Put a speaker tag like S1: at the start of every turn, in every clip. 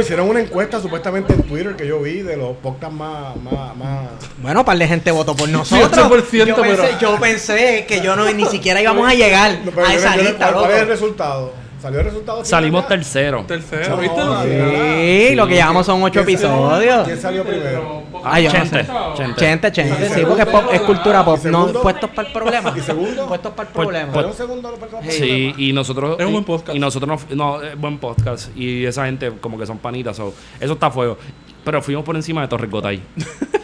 S1: Bueno, hicieron una encuesta supuestamente en Twitter que yo vi de los podcasts más, más, más...
S2: Bueno, par de gente votó por nosotros.
S3: 8%,
S2: yo, pensé,
S3: pero-
S2: yo pensé que yo no ni siquiera íbamos a llegar
S1: No,
S2: a esa
S1: yo-
S2: lista,
S1: ¿Cuál es el resultado? ¿Salió el resultado?
S4: Salimos tercero.
S3: Tercero,
S1: No,
S3: ¿viste?
S1: sí.
S2: Sí, lo que llevamos son ocho
S1: ¿Quién salió-
S2: episodios.
S1: ¿Quién salió primero?
S2: Ay, yo no
S4: Chente,
S2: sé.
S4: Chente.
S2: Chente, chente,
S1: ¿Y
S2: sí, porque es, pop- es cultura pop,
S1: ¿Y
S2: no puestos para el problema.
S1: ¿Y segundo?
S2: Puestos para el
S4: Por-
S2: problema.
S1: ¿Salió un segundo? para el
S4: Sí,
S1: problema?
S4: y nosotros.
S3: Es un
S4: y-
S3: buen podcast.
S4: Y nosotros no. No, es buen podcast. Y esa gente, como que son panitas. so, eso está fuego. Pero fuimos por encima de Torrecotay.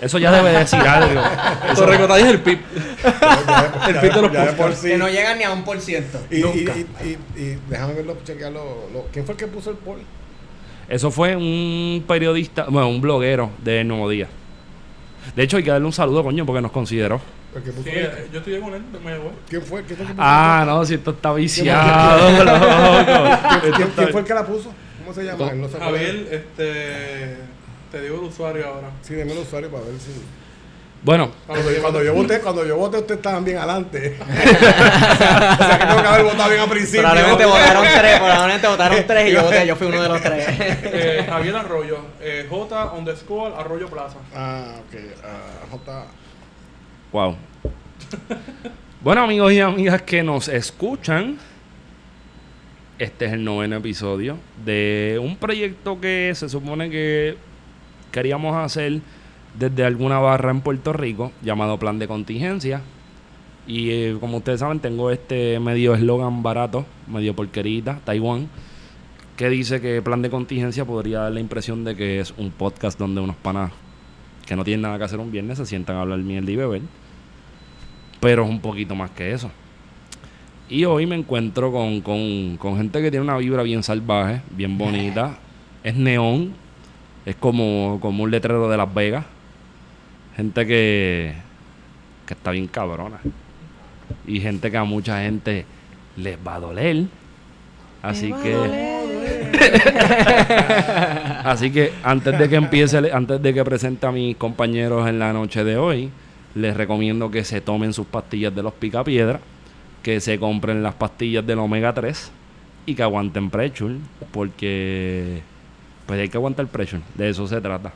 S4: Eso ya debe decir algo. Eso-
S3: Eso recordáis el pip.
S1: Ya-
S3: El pito de los
S1: ya sí.
S2: Que no llegan ni a un por ciento.
S1: Y,
S2: Nunca.
S1: y, y, y déjame verlo, chequearlo. Lo, ¿Quién fue el que puso el poll?
S4: Eso fue un periodista, bueno, un bloguero de Nuevo Día. De hecho, hay que darle un saludo, coño, porque nos consideró.
S1: El que puso
S3: Sí,
S1: el-
S3: eh, yo estudié con él de Mayagüez.
S1: ¿Quién fue? ¿Quién fue el que puso
S4: Ah,
S1: el
S4: no, si esto está viciado, loco.
S1: ¿Quién, fue el que la puso? ¿Cómo se llama?
S3: Javier, este. Te digo el usuario ahora.
S1: Sí, deme el usuario para ver si...
S4: Bueno,
S1: Cuando, cuando yo voté, cuando yo voté, ustedes estaban bien adelante. o sea que tengo que haber votado bien al principio.
S2: Probablemente votaron tres, probablemente votaron tres y yo voté, yo fui uno de los tres.
S3: Eh, Javier Arroyo. Eh, J underscore Arroyo Plaza.
S1: Ah, ok. Ah, J.
S4: Wow. bueno, amigos y amigas que nos escuchan, este es el noveno episodio de un proyecto que se supone que queríamos hacer desde alguna barra en Puerto Rico llamado Plan de Contingencia. Y eh, como ustedes saben, tengo este medio eslogan barato, medio porquerita, Taiwán, que dice que Plan de Contingencia podría dar la impresión de que es un podcast donde unos panas que no tienen nada que hacer un viernes se sientan a hablar mierda y beber. Pero es un poquito más que eso. Y hoy me encuentro con, con- con gente que tiene una vibra bien salvaje, bien bonita. Es neón. Es como, como un letrero de Las Vegas. Gente que, que está bien cabrona. Y gente que a mucha gente les va a doler. Así que... Así que antes de que empiece, antes de que presente a mis compañeros en la noche de hoy, les recomiendo que se tomen sus pastillas de los picapiedra, que se compren las pastillas del omega 3 y que aguanten pressure, porque pues hay que aguantar pressure, de eso se trata.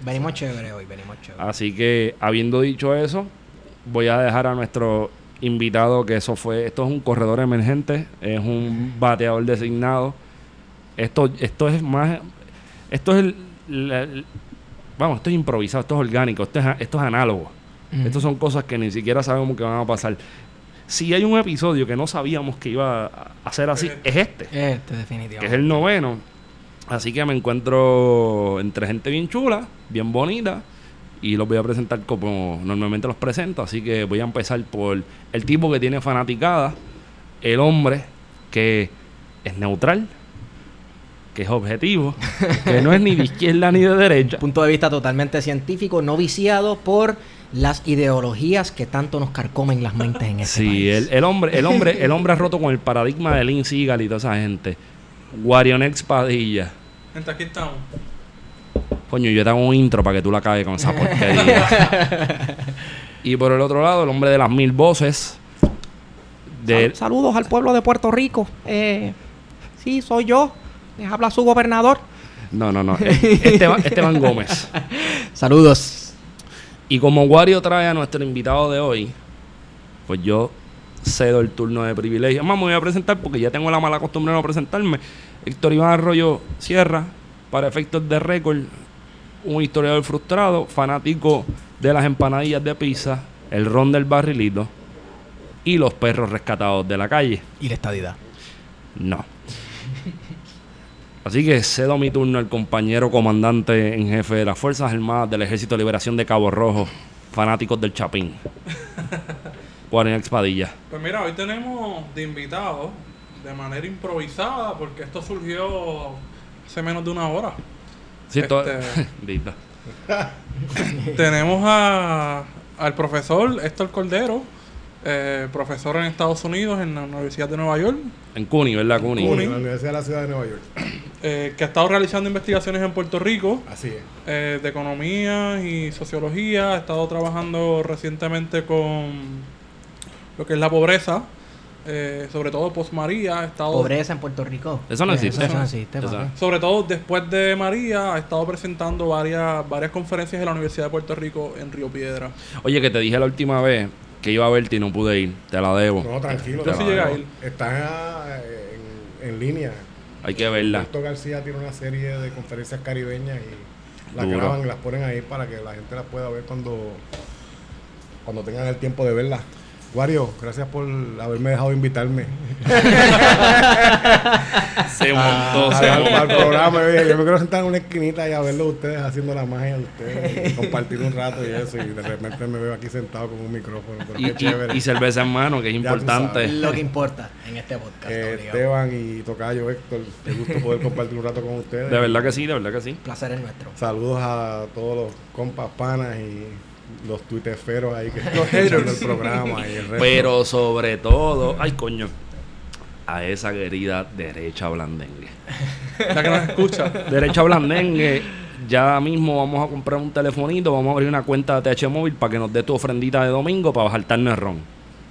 S2: Venimos chévere hoy, venimos chévere.
S4: Así que habiendo dicho eso, voy a dejar a nuestro invitado que eso fue, esto es un corredor emergente, es un bateador designado. Esto, esto es más, esto es el, la- el- vamos, esto es improvisado, esto es orgánico, esto es, esto es análogo.
S2: Ujú.
S4: Estas son cosas que ni siquiera sabemos que van a pasar. Si hay un episodio que no sabíamos que iba a a ser así, es este
S2: Este, definitivamente.
S4: que es el noveno. Así que me encuentro entre gente bien chula, bien bonita, y los voy a presentar como normalmente los presento. Así que voy a empezar por el tipo que tiene fanaticada, el hombre que es neutral, que es objetivo, que no es ni de izquierda ni de derecha.
S2: punto de vista totalmente científico, no viciado por las ideologías que tanto nos carcomen las mentes en este
S4: Sí,
S2: país.
S4: el, el hombre, el hombre, el hombre ha roto con el paradigma de Seagal y toda esa gente. Guarionex Padilla.
S3: Gente, aquí estamos.
S4: Coño, yo te hago un intro para que tú la cagues con esa porquería. y por el otro lado, el hombre de las mil voces. De,
S2: Sal- saludos al pueblo de Puerto Rico. Eh, sí, soy yo. Les habla su gobernador.
S4: no, no, no. es Esteban, Esteban Gómez.
S2: Saludos.
S4: Y como Wario trae a nuestro invitado de hoy, pues yo cedo el turno de privilegio. Más me voy a presentar porque ya tengo la mala costumbre de no presentarme. Héctor Iván Arroyo Sierra, para efectos de récord, un historiador frustrado, fanático de las empanadillas de pizza, el ron del barrilito y los perros rescatados de la calle.
S2: Y la estadidad.
S4: No. Así que cedo mi turno al compañero comandante en jefe de las Fuerzas Armadas del Ejército de Liberación de Cabo Rojo, fanáticos del Chapín. Warren Expadilla.
S3: Pues mira, hoy tenemos de invitados de manera improvisada porque esto surgió hace menos de una hora.
S4: Sí, todo-
S3: Este-
S4: Dita.
S3: Tenemos a, al profesor Héctor Cordero, eh, profesor en Estados Unidos en la Universidad de Nueva York,
S4: En Cuni, ¿verdad, Cuni?
S3: Cuni.
S1: En la Universidad de la Ciudad de Nueva York.
S3: eh, que ha estado realizando investigaciones en Puerto Rico
S1: Así es.
S3: eh, de economía y sociología. Ha estado trabajando recientemente con lo que es la pobreza, eh, sobre todo post María. Ha estado,
S2: Pobreza en Puerto Rico.
S4: Eso no existe.
S2: Eso no existe,
S3: sobre todo después de María, ha estado presentando varias, varias conferencias en la Universidad de Puerto Rico en Río Piedra.
S4: Oye, que te dije la última vez que iba a verte y no pude ir. Te la debo.
S1: No, tranquilo.
S3: Yo sí llegué a ir.
S1: Está eh, en, en línea.
S4: Hay que verla.
S1: Alberto García tiene una serie de conferencias caribeñas y las
S4: Duro.
S1: graban y las ponen ahí para que la gente las pueda ver cuando, cuando tengan el tiempo de verlas. Wario, gracias por haberme dejado invitarme
S4: Se montó,
S1: a-
S4: se
S1: al,
S4: montó.
S1: al programa. Yo me quiero sentar en una esquinita y a verlo ustedes haciendo la magia de ustedes, y compartir un rato y eso. Y de repente me veo aquí sentado con un micrófono. Pero
S4: Y,
S1: qué
S4: y-
S1: chévere.
S4: y cerveza en mano, que es
S1: Ya
S4: importante.
S2: Lo que importa en este podcast.
S1: Eh. Esteban y Tocayo Héctor, qué gusto poder compartir un rato con ustedes.
S4: De verdad que sí, de verdad que sí.
S2: Placer es nuestro.
S1: Saludos a todos los compas panas y los tuiteferos ahí que están
S3: Los haters.
S1: el programa y el resto.
S4: Pero sobre todo, ay coño, a esa querida derecha blandengue.
S3: La que nos escucha.
S4: Derecha blandengue, ya mismo vamos a comprar un telefonito, vamos a abrir una cuenta de TH Móvil para que nos dé tu ofrendita de domingo para bajartarnos el ron.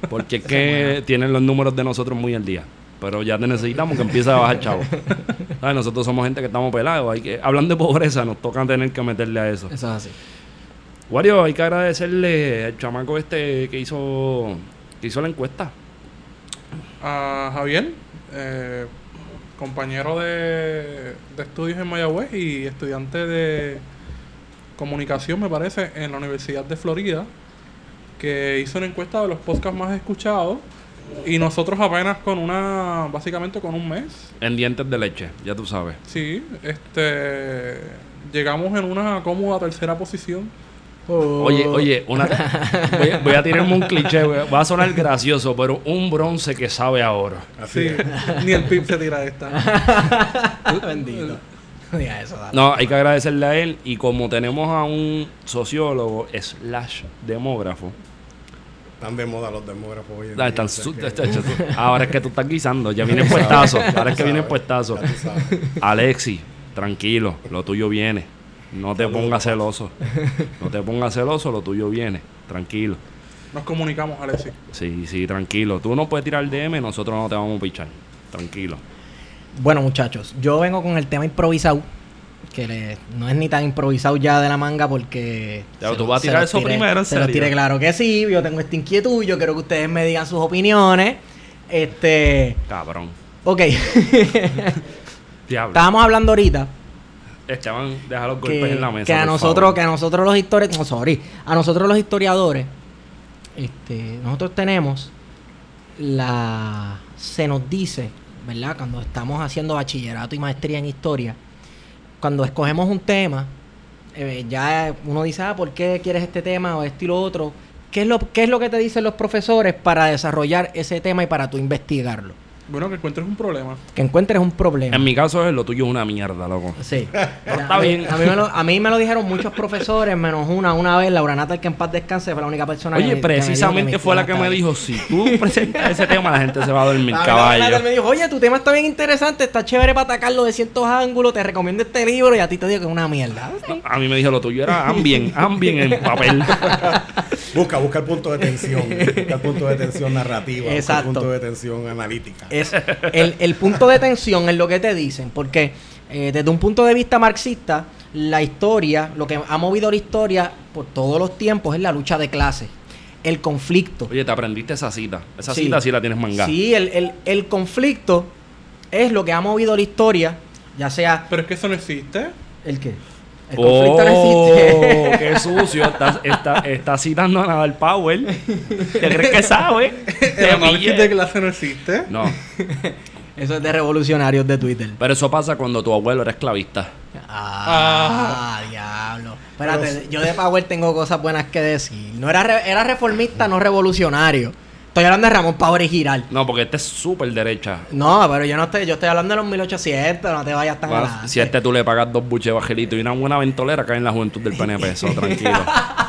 S4: Porque es que tienen los números de nosotros muy al día. Pero ya te necesitamos que empiece a bajar, chavo. ¿Sabes? Nosotros somos gente que estamos pelados. Hay que, hablando de pobreza, nos toca tener que meterle a eso.
S2: Eso es así.
S4: Wario, hay que agradecerle al chamaco este que hizo, que hizo la encuesta.
S3: A Javier, eh, compañero de, de estudios en Mayagüez y estudiante de comunicación, me parece, en la Universidad de Florida, que hizo una encuesta de los podcasts más escuchados y nosotros apenas con una, básicamente con un mes,
S4: En dientes de leche, ya tú sabes.
S3: sí, este, llegamos en una cómoda tercera posición.
S4: Oye, oye, una, voy, a- voy a tirarme un cliché, va a sonar gracioso, pero un bronce que sabe a oro.
S1: Así
S3: Sí, ni el PIB se tira esta.
S2: Bendito. No digas eso, dale.
S4: No, hay que agradecerle a él y como tenemos a un sociólogo slash demógrafo,
S1: Están de moda los demógrafos hoy en día,
S4: están
S1: que-
S4: ahora es que tú estás guisando, ya viene puestazo, ahora es que viene puestazo. Alexi, tranquilo, lo tuyo viene. No te pongas celoso. No te pongas celoso, lo tuyo viene. Tranquilo.
S3: Nos comunicamos, Alexis.
S4: Sí, sí, tranquilo. Tú no puedes tirar el DM, nosotros no te vamos a pichar. Tranquilo.
S2: Bueno, muchachos, yo vengo con el tema improvisado. Que le- no es ni tan improvisado ya de la manga porque. Se
S4: tú
S2: lo-
S4: vas a tirar
S2: los
S4: eso
S2: tiré-
S4: primero, ¿en
S2: Se lo
S4: serio?
S2: tiré, claro que sí. Yo tengo esta inquietud. Yo quiero que ustedes me digan sus opiniones. Este.
S4: Cabrón.
S2: Ok.
S4: Diablo.
S2: Estábamos hablando ahorita
S4: Esteban, deja los golpes
S2: que,
S4: en la mesa.
S2: que a nosotros,
S4: favor.
S2: que a nosotros los historiadores, no, sorry, a nosotros los historiadores, este, nosotros tenemos la, se nos dice, ¿verdad? Cuando estamos haciendo bachillerato y maestría en historia, cuando escogemos un tema, eh, ya uno dice, ah, ¿por qué quieres este tema o esto y lo otro? ¿Qué es lo, qué es lo que te dicen los profesores para desarrollar ese tema y para tú investigarlo?
S3: Bueno, que encuentres un problema.
S2: Que encuentres un problema.
S4: En mi caso, es lo tuyo es una mierda, loco.
S2: Sí.
S4: está
S2: a, mí,
S4: bien.
S2: a mí me lo, a mí me lo dijeron muchos profesores, menos una. Una vez, Laura Nata, que en paz descanse, fue la única persona que
S4: Oye,
S2: me- que me dijo
S4: precisamente fue la que me dijo, si tú presentas ese tema, la gente se va a dormir.
S2: Laura Nata
S4: caballo.
S2: me dijo, oye, tu tema está bien interesante, está chévere para atacarlo de ciertos ángulos, te recomiendo este libro y a ti te digo que es una mierda.
S4: A mí me dijo, lo tuyo era ambient, ambient en papel.
S1: Busca, busca el punto de tensión. busca el punto de tensión narrativa. busca
S2: Exacto.
S1: el punto de tensión analítica.
S2: Es el, el punto de tensión es lo que te dicen, porque eh, desde un punto de vista marxista, la historia, lo que ha movido la historia por todos los tiempos es la lucha de clases, el conflicto.
S4: Oye, te aprendiste esa cita. Esa
S2: Sí.
S4: cita sí la tienes mangada.
S2: Sí, el, el- el conflicto es lo que ha movido la historia, ya sea
S3: Pero es que eso no existe.
S2: el que el conflicto no
S4: Oh,
S2: existe.
S4: qué sucio. Estás está, está citando a Nadal Power. ¿Te crees que sabe?
S3: El
S4: Te
S3: análisis de clase no existe.
S4: No,
S2: Eso es de revolucionarios de Twitter.
S4: pero eso pasa cuando tu abuelo era esclavista.
S2: Ah, diablo. Espérate, yo de Power tengo cosas buenas que decir. No era, re- era reformista, no revolucionario. Estoy hablando de Ramón y Giral.
S4: No, porque este es súper derecha.
S2: No, pero yo no estoy, yo estoy hablando de los 1800, no te vayas tan
S4: Bueno, si a este tú le pagas dos buches de bajelito y una buena ventolera, cae en la juventud del PNP. Eso, tranquilo.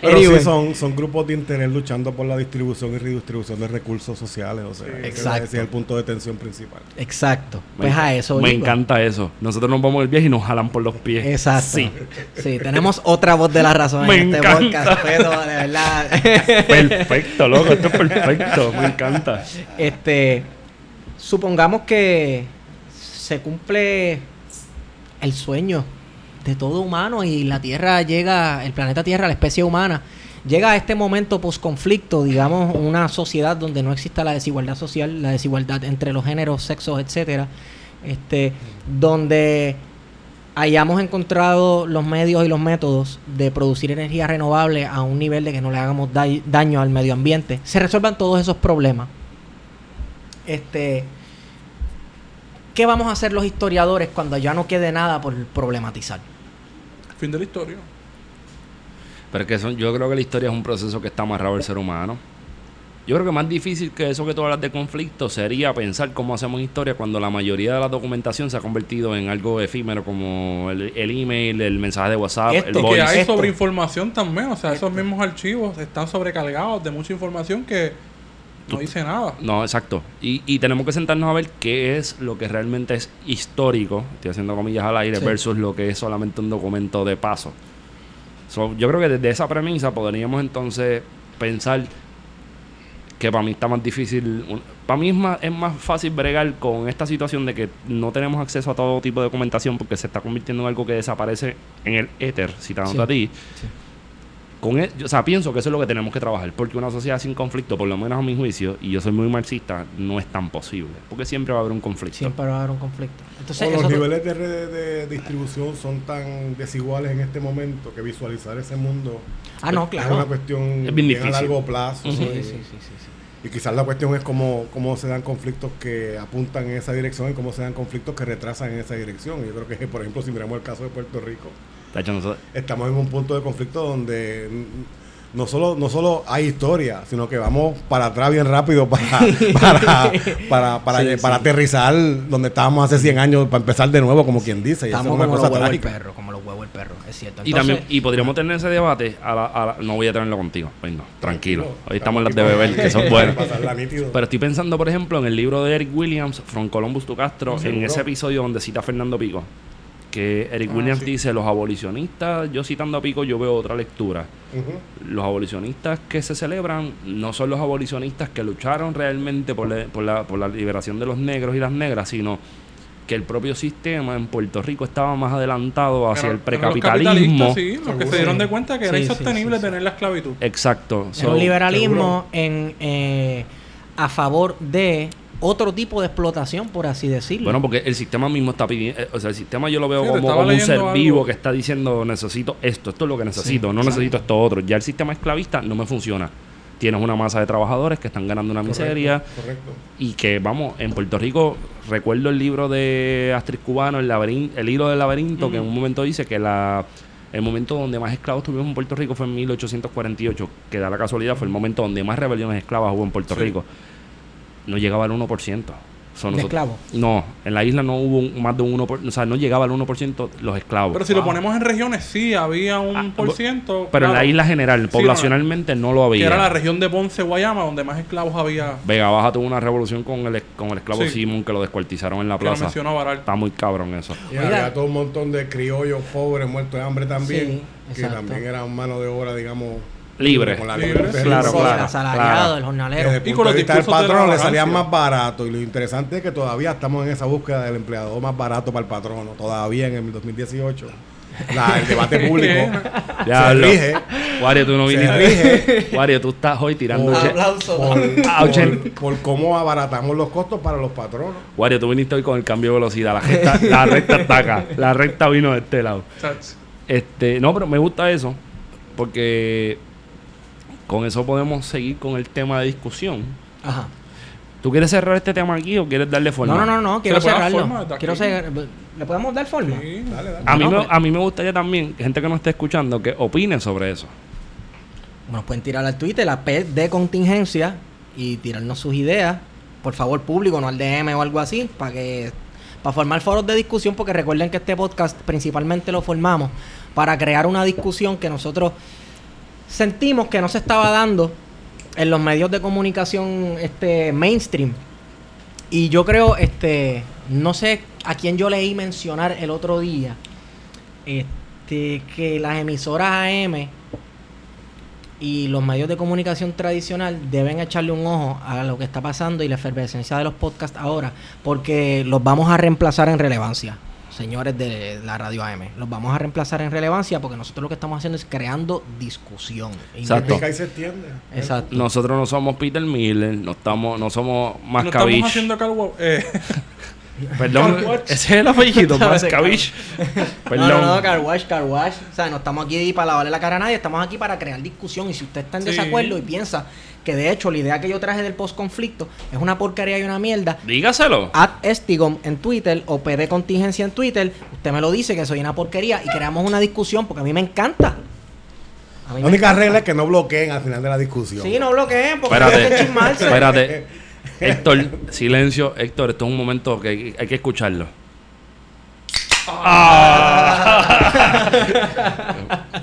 S1: Pero
S2: Anyway.
S1: sí son, son grupos de interés luchando por la distribución y redistribución de recursos sociales. O sea, ese
S2: Exacto.
S1: es el punto de tensión principal.
S2: Exacto.
S4: Me
S2: Pues
S4: enc-
S2: a eso
S4: Me encanta eso. Nosotros nos vamos el viaje y nos jalan por los pies.
S2: Exacto.
S4: Sí.
S2: Sí, tenemos otra voz de la razón
S4: Me
S2: en este
S4: encanta.
S2: podcast, pero de verdad.
S4: Perfecto, loco. Esto es perfecto. Me encanta.
S2: Este, supongamos que se cumple el sueño de todo humano y la Tierra llega, el planeta Tierra, la especie humana, llega a este momento post-conflicto, digamos, una sociedad donde no exista la desigualdad social, la desigualdad entre los géneros, sexos, etcétera, este, donde hayamos encontrado los medios y los métodos de producir energía renovable a un nivel de que no le hagamos da- daño al medio ambiente, se resuelvan todos esos problemas. Este, ¿qué vamos a hacer los historiadores cuando ya no quede nada por problematizar?
S3: Fin de la historia.
S4: Pero es que eso- yo creo que la historia es un proceso que está amarrado al ser humano. Yo creo que más difícil que eso que tú hablas de conflicto sería pensar cómo hacemos historia cuando la mayoría de la documentación se ha convertido en algo efímero como el, el email, el mensaje de WhatsApp,
S2: Esto,
S4: el
S2: que
S3: Que
S4: voice.
S3: hay sobreinformación también. O sea, esos mismos archivos están sobrecargados de mucha información que no dice nada.
S4: No, exacto. Y, y tenemos que sentarnos a ver qué es lo que realmente es histórico, estoy haciendo comillas al aire,
S2: Sí.
S4: versus lo que es solamente un documento de paso. So, yo creo que desde esa premisa podríamos entonces pensar que para mí está más difícil, para mí es más, es más fácil bregar con esta situación de que no tenemos acceso a todo tipo de documentación porque se está convirtiendo en algo que desaparece en el éter, citándote
S2: Sí.
S4: a ti.
S2: Sí.
S4: Con e- o sea, pienso que eso es lo que tenemos que trabajar, porque una sociedad sin conflicto, por lo menos a mi juicio, y yo soy muy marxista, no es tan posible, porque siempre va a haber un conflicto.
S2: Siempre va a haber un conflicto. Entonces,
S1: O los niveles de, re- de distribución son tan desiguales en este momento que visualizar ese mundo
S2: Ah, no,
S1: es una cuestión
S4: Es bien
S1: bien a largo plazo.
S2: Sí,
S1: Y-
S2: sí, sí, sí, sí.
S1: Y quizás la cuestión es cómo, cómo se dan conflictos que apuntan en esa dirección y cómo se dan conflictos que retrasan en esa dirección. Yo creo que, por ejemplo, si miramos el caso de Puerto Rico, estamos en un punto de conflicto donde no solo, no solo hay historia, sino que vamos para atrás bien rápido para, para, para, para,
S2: Sí,
S1: para
S2: sí.
S1: aterrizar donde estábamos hace 100 años, para empezar de nuevo, como quien dice. Y eso
S2: Estamos
S1: es una
S2: como los huevos del perro, como los huevos del perro, es cierto.
S4: y también y podríamos tener ese debate a la, a la- no voy a tenerlo contigo pues no, tranquilo. Hoy estamos en las de beber que son buenas. Pero estoy pensando por ejemplo en el libro de Eric Williams From Columbus to Castro en ese episodio donde cita a Fernando Pico que Eric
S3: Ah,
S4: Williams
S3: sí.
S4: dice los abolicionistas yo citando a Pico yo veo otra lectura los abolicionistas que se celebran no son los abolicionistas que lucharon realmente por la, por la, por la liberación de los negros y las negras, sino que el propio sistema en Puerto Rico estaba más adelantado hacia el
S3: los
S4: precapitalismo.
S3: capitalistas, sí, los que se dieron de cuenta que era
S2: Sí,
S3: insostenible
S2: sí, sí.
S3: tener la esclavitud.
S4: Exacto. So,
S2: un liberalismo
S1: seguro.
S2: en, eh, a favor de otro tipo de explotación, por así decirlo.
S4: bueno, porque el sistema mismo está pidiendo, eh, o sea, el sistema yo lo veo
S3: Sí,
S4: como, un ser
S3: algo.
S4: vivo que está diciendo necesito esto, esto es lo que necesito, no
S2: exacto.
S4: necesito esto otro. Ya el sistema esclavista no me funciona. Tienes una masa de trabajadores que están ganando una miseria.
S1: Correcto.
S4: y que vamos en Puerto Rico recuerdo el libro de Astrid Cubano el laberin- el hilo del laberinto que en un momento dice que la el momento donde más esclavos tuvimos en Puerto Rico fue en 1848 que da la casualidad fue el momento donde más rebeliones esclavas hubo en Puerto
S3: Sí.
S4: Rico no llegaba al 1% Son
S2: ¿De esclavos?
S4: No, en la isla no hubo un- más de un 1%, o sea, no llegaba al 1% los esclavos.
S3: Pero si lo ponemos en regiones, sí, había un
S4: Ah,
S3: por ciento.
S4: Pero en la isla general,
S3: Sí,
S4: poblacionalmente no lo
S3: Que
S4: había.
S3: era la región de Ponce, Guayama, donde más esclavos había.
S4: Vega Baja tuvo una revolución con el, con el esclavo
S3: Sí.
S4: Simón que lo descuartizaron en la
S3: Que lo
S4: plaza.
S3: mencionó Baral.
S4: Está muy cabrón eso.
S1: Y
S2: Oiga.
S1: había todo un montón de criollos pobres muertos de hambre también,
S2: Sí,
S1: que también eran mano de obra, digamos,
S4: Libre.
S1: con la
S3: Libre.
S1: libertad.
S4: Claro,
S2: Sí,
S4: claro.
S2: el asalariado,
S4: claro.
S2: el jornalero.
S1: Desde el
S3: Y con los
S1: de
S3: la
S1: patrón le salían más barato. Y lo interesante es que todavía estamos en esa búsqueda del empleado más barato para el patrono. Todavía en el 2018. La- el debate público se
S4: Diablo.
S1: rige
S4: Wario, tú no
S1: Se
S4: viniste.
S1: rige.
S4: Wario, tú estás hoy tirando.
S1: por, por,
S4: Ah,
S1: por- por cómo abaratamos los costos para los patronos.
S4: Wario, tú viniste hoy con el cambio de velocidad. La recta, la recta está acá. La recta vino de este lado. Este, no, pero me gusta eso. Porque con eso podemos seguir con el tema de discusión.
S2: Ajá.
S4: ¿Tú quieres cerrar este tema aquí o quieres darle forma?
S2: No, no, no, no, quiero cerrarlo. Quiero cer- ¿Le podemos dar forma?
S3: Sí.
S1: Dale, dale.
S4: A mí,
S2: No,
S4: me,
S2: pues-
S4: a mí me gustaría también, gente que nos esté escuchando, que opine sobre eso.
S2: Nos pueden tirar al Twitter, la P de contingencia, y tirarnos sus ideas. Por favor, público, no al DM o algo así, para que para formar foros de discusión, porque recuerden que este podcast principalmente lo formamos para crear una discusión que nosotros sentimos que no se estaba dando en los medios de comunicación este mainstream. Y yo creo, este, no sé a quién yo leí mencionar el otro día, este, que las emisoras AM y los medios de comunicación tradicional deben echarle un ojo a lo que está pasando y la efervescencia de los podcasts ahora, porque los vamos a reemplazar en relevancia, señores de la radio AM. Los vamos a reemplazar en relevancia porque nosotros lo que estamos haciendo es creando discusión.
S4: Exacto.
S1: Y se extiende.
S2: Exacto.
S4: Nosotros no somos Peter Miller, no estamos, no somos
S3: No estamos haciendo cargo. Eh,
S4: Perdón,
S3: Carwash.
S4: ese es el apellido, Mascavich. Perdón.
S2: No, no, no, car wash, car wash. O sea, no estamos aquí para lavarle la cara a nadie, estamos aquí para crear discusión. Y si usted está en
S3: Sí.
S2: desacuerdo y piensa que de hecho la idea que yo traje del post-conflicto es una porquería y una mierda,
S4: Dígaselo.
S2: at Estigom en Twitter o PD Contingencia en Twitter, usted me lo dice que soy una porquería y creamos una discusión porque a mí me encanta.
S1: La única
S2: encanta.
S1: regla es que no bloqueen al final de la discusión.
S2: Sí, no bloqueen porque
S4: Espérate,
S2: hay que chismarse.
S4: espérate. Héctor, silencio. Héctor, esto es un momento que hay, hay que escucharlo. Ah.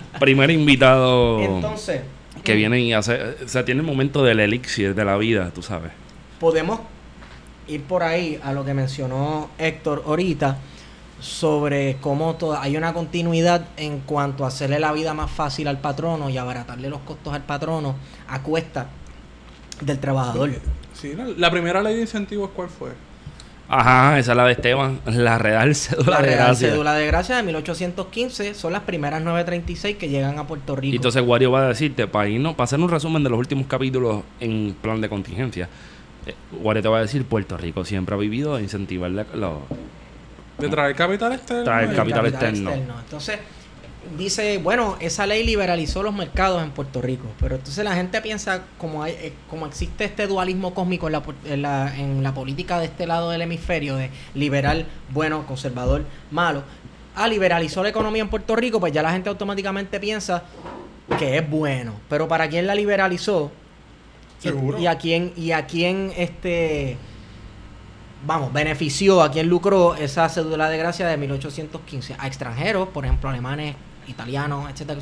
S4: Primer invitado
S2: Entonces,
S4: que viene y hace... O sea, tiene el momento del elixir de la vida, tú sabes.
S2: podemos ir por ahí a lo que mencionó Héctor ahorita sobre cómo to- hay una continuidad en cuanto a hacerle la vida más fácil al patrono y abaratarle los costos al patrono a cuesta del trabajador.
S3: Sí, la, la primera ley de incentivos, ¿cuál fue?
S4: Ajá, esa es la de Esteban. La Real Cédula
S2: La
S4: de
S2: Real
S4: Gracia.
S2: Cédula de Gracia de 1815 son las primeras 936 que llegan a Puerto Rico.
S4: Y entonces Wario va a decirte, para irnos, para hacer un resumen de los últimos capítulos en plan de contingencia, eh, Wario te va a decir, Puerto Rico siempre ha vivido de incentivar la- lo-
S3: De traer capital externo.
S4: Traer
S3: y-
S4: capital externo.
S2: Entonces, dice, bueno, esa ley liberalizó los mercados en Puerto Rico, pero entonces la gente piensa, como, hay, eh, como existe este dualismo cósmico en la, en, la, en la política de este lado del hemisferio, de liberal, bueno, conservador, malo, ah, liberalizó la economía en Puerto Rico, pues ya la gente automáticamente piensa que es bueno, pero ¿para quién la liberalizó? Y-
S1: Seguro.
S2: Y, a quién, y a quién este vamos, benefició, a quién lucró esa cédula de gracia de 1815 a extranjeros, por ejemplo, alemanes, italianos, etcétera.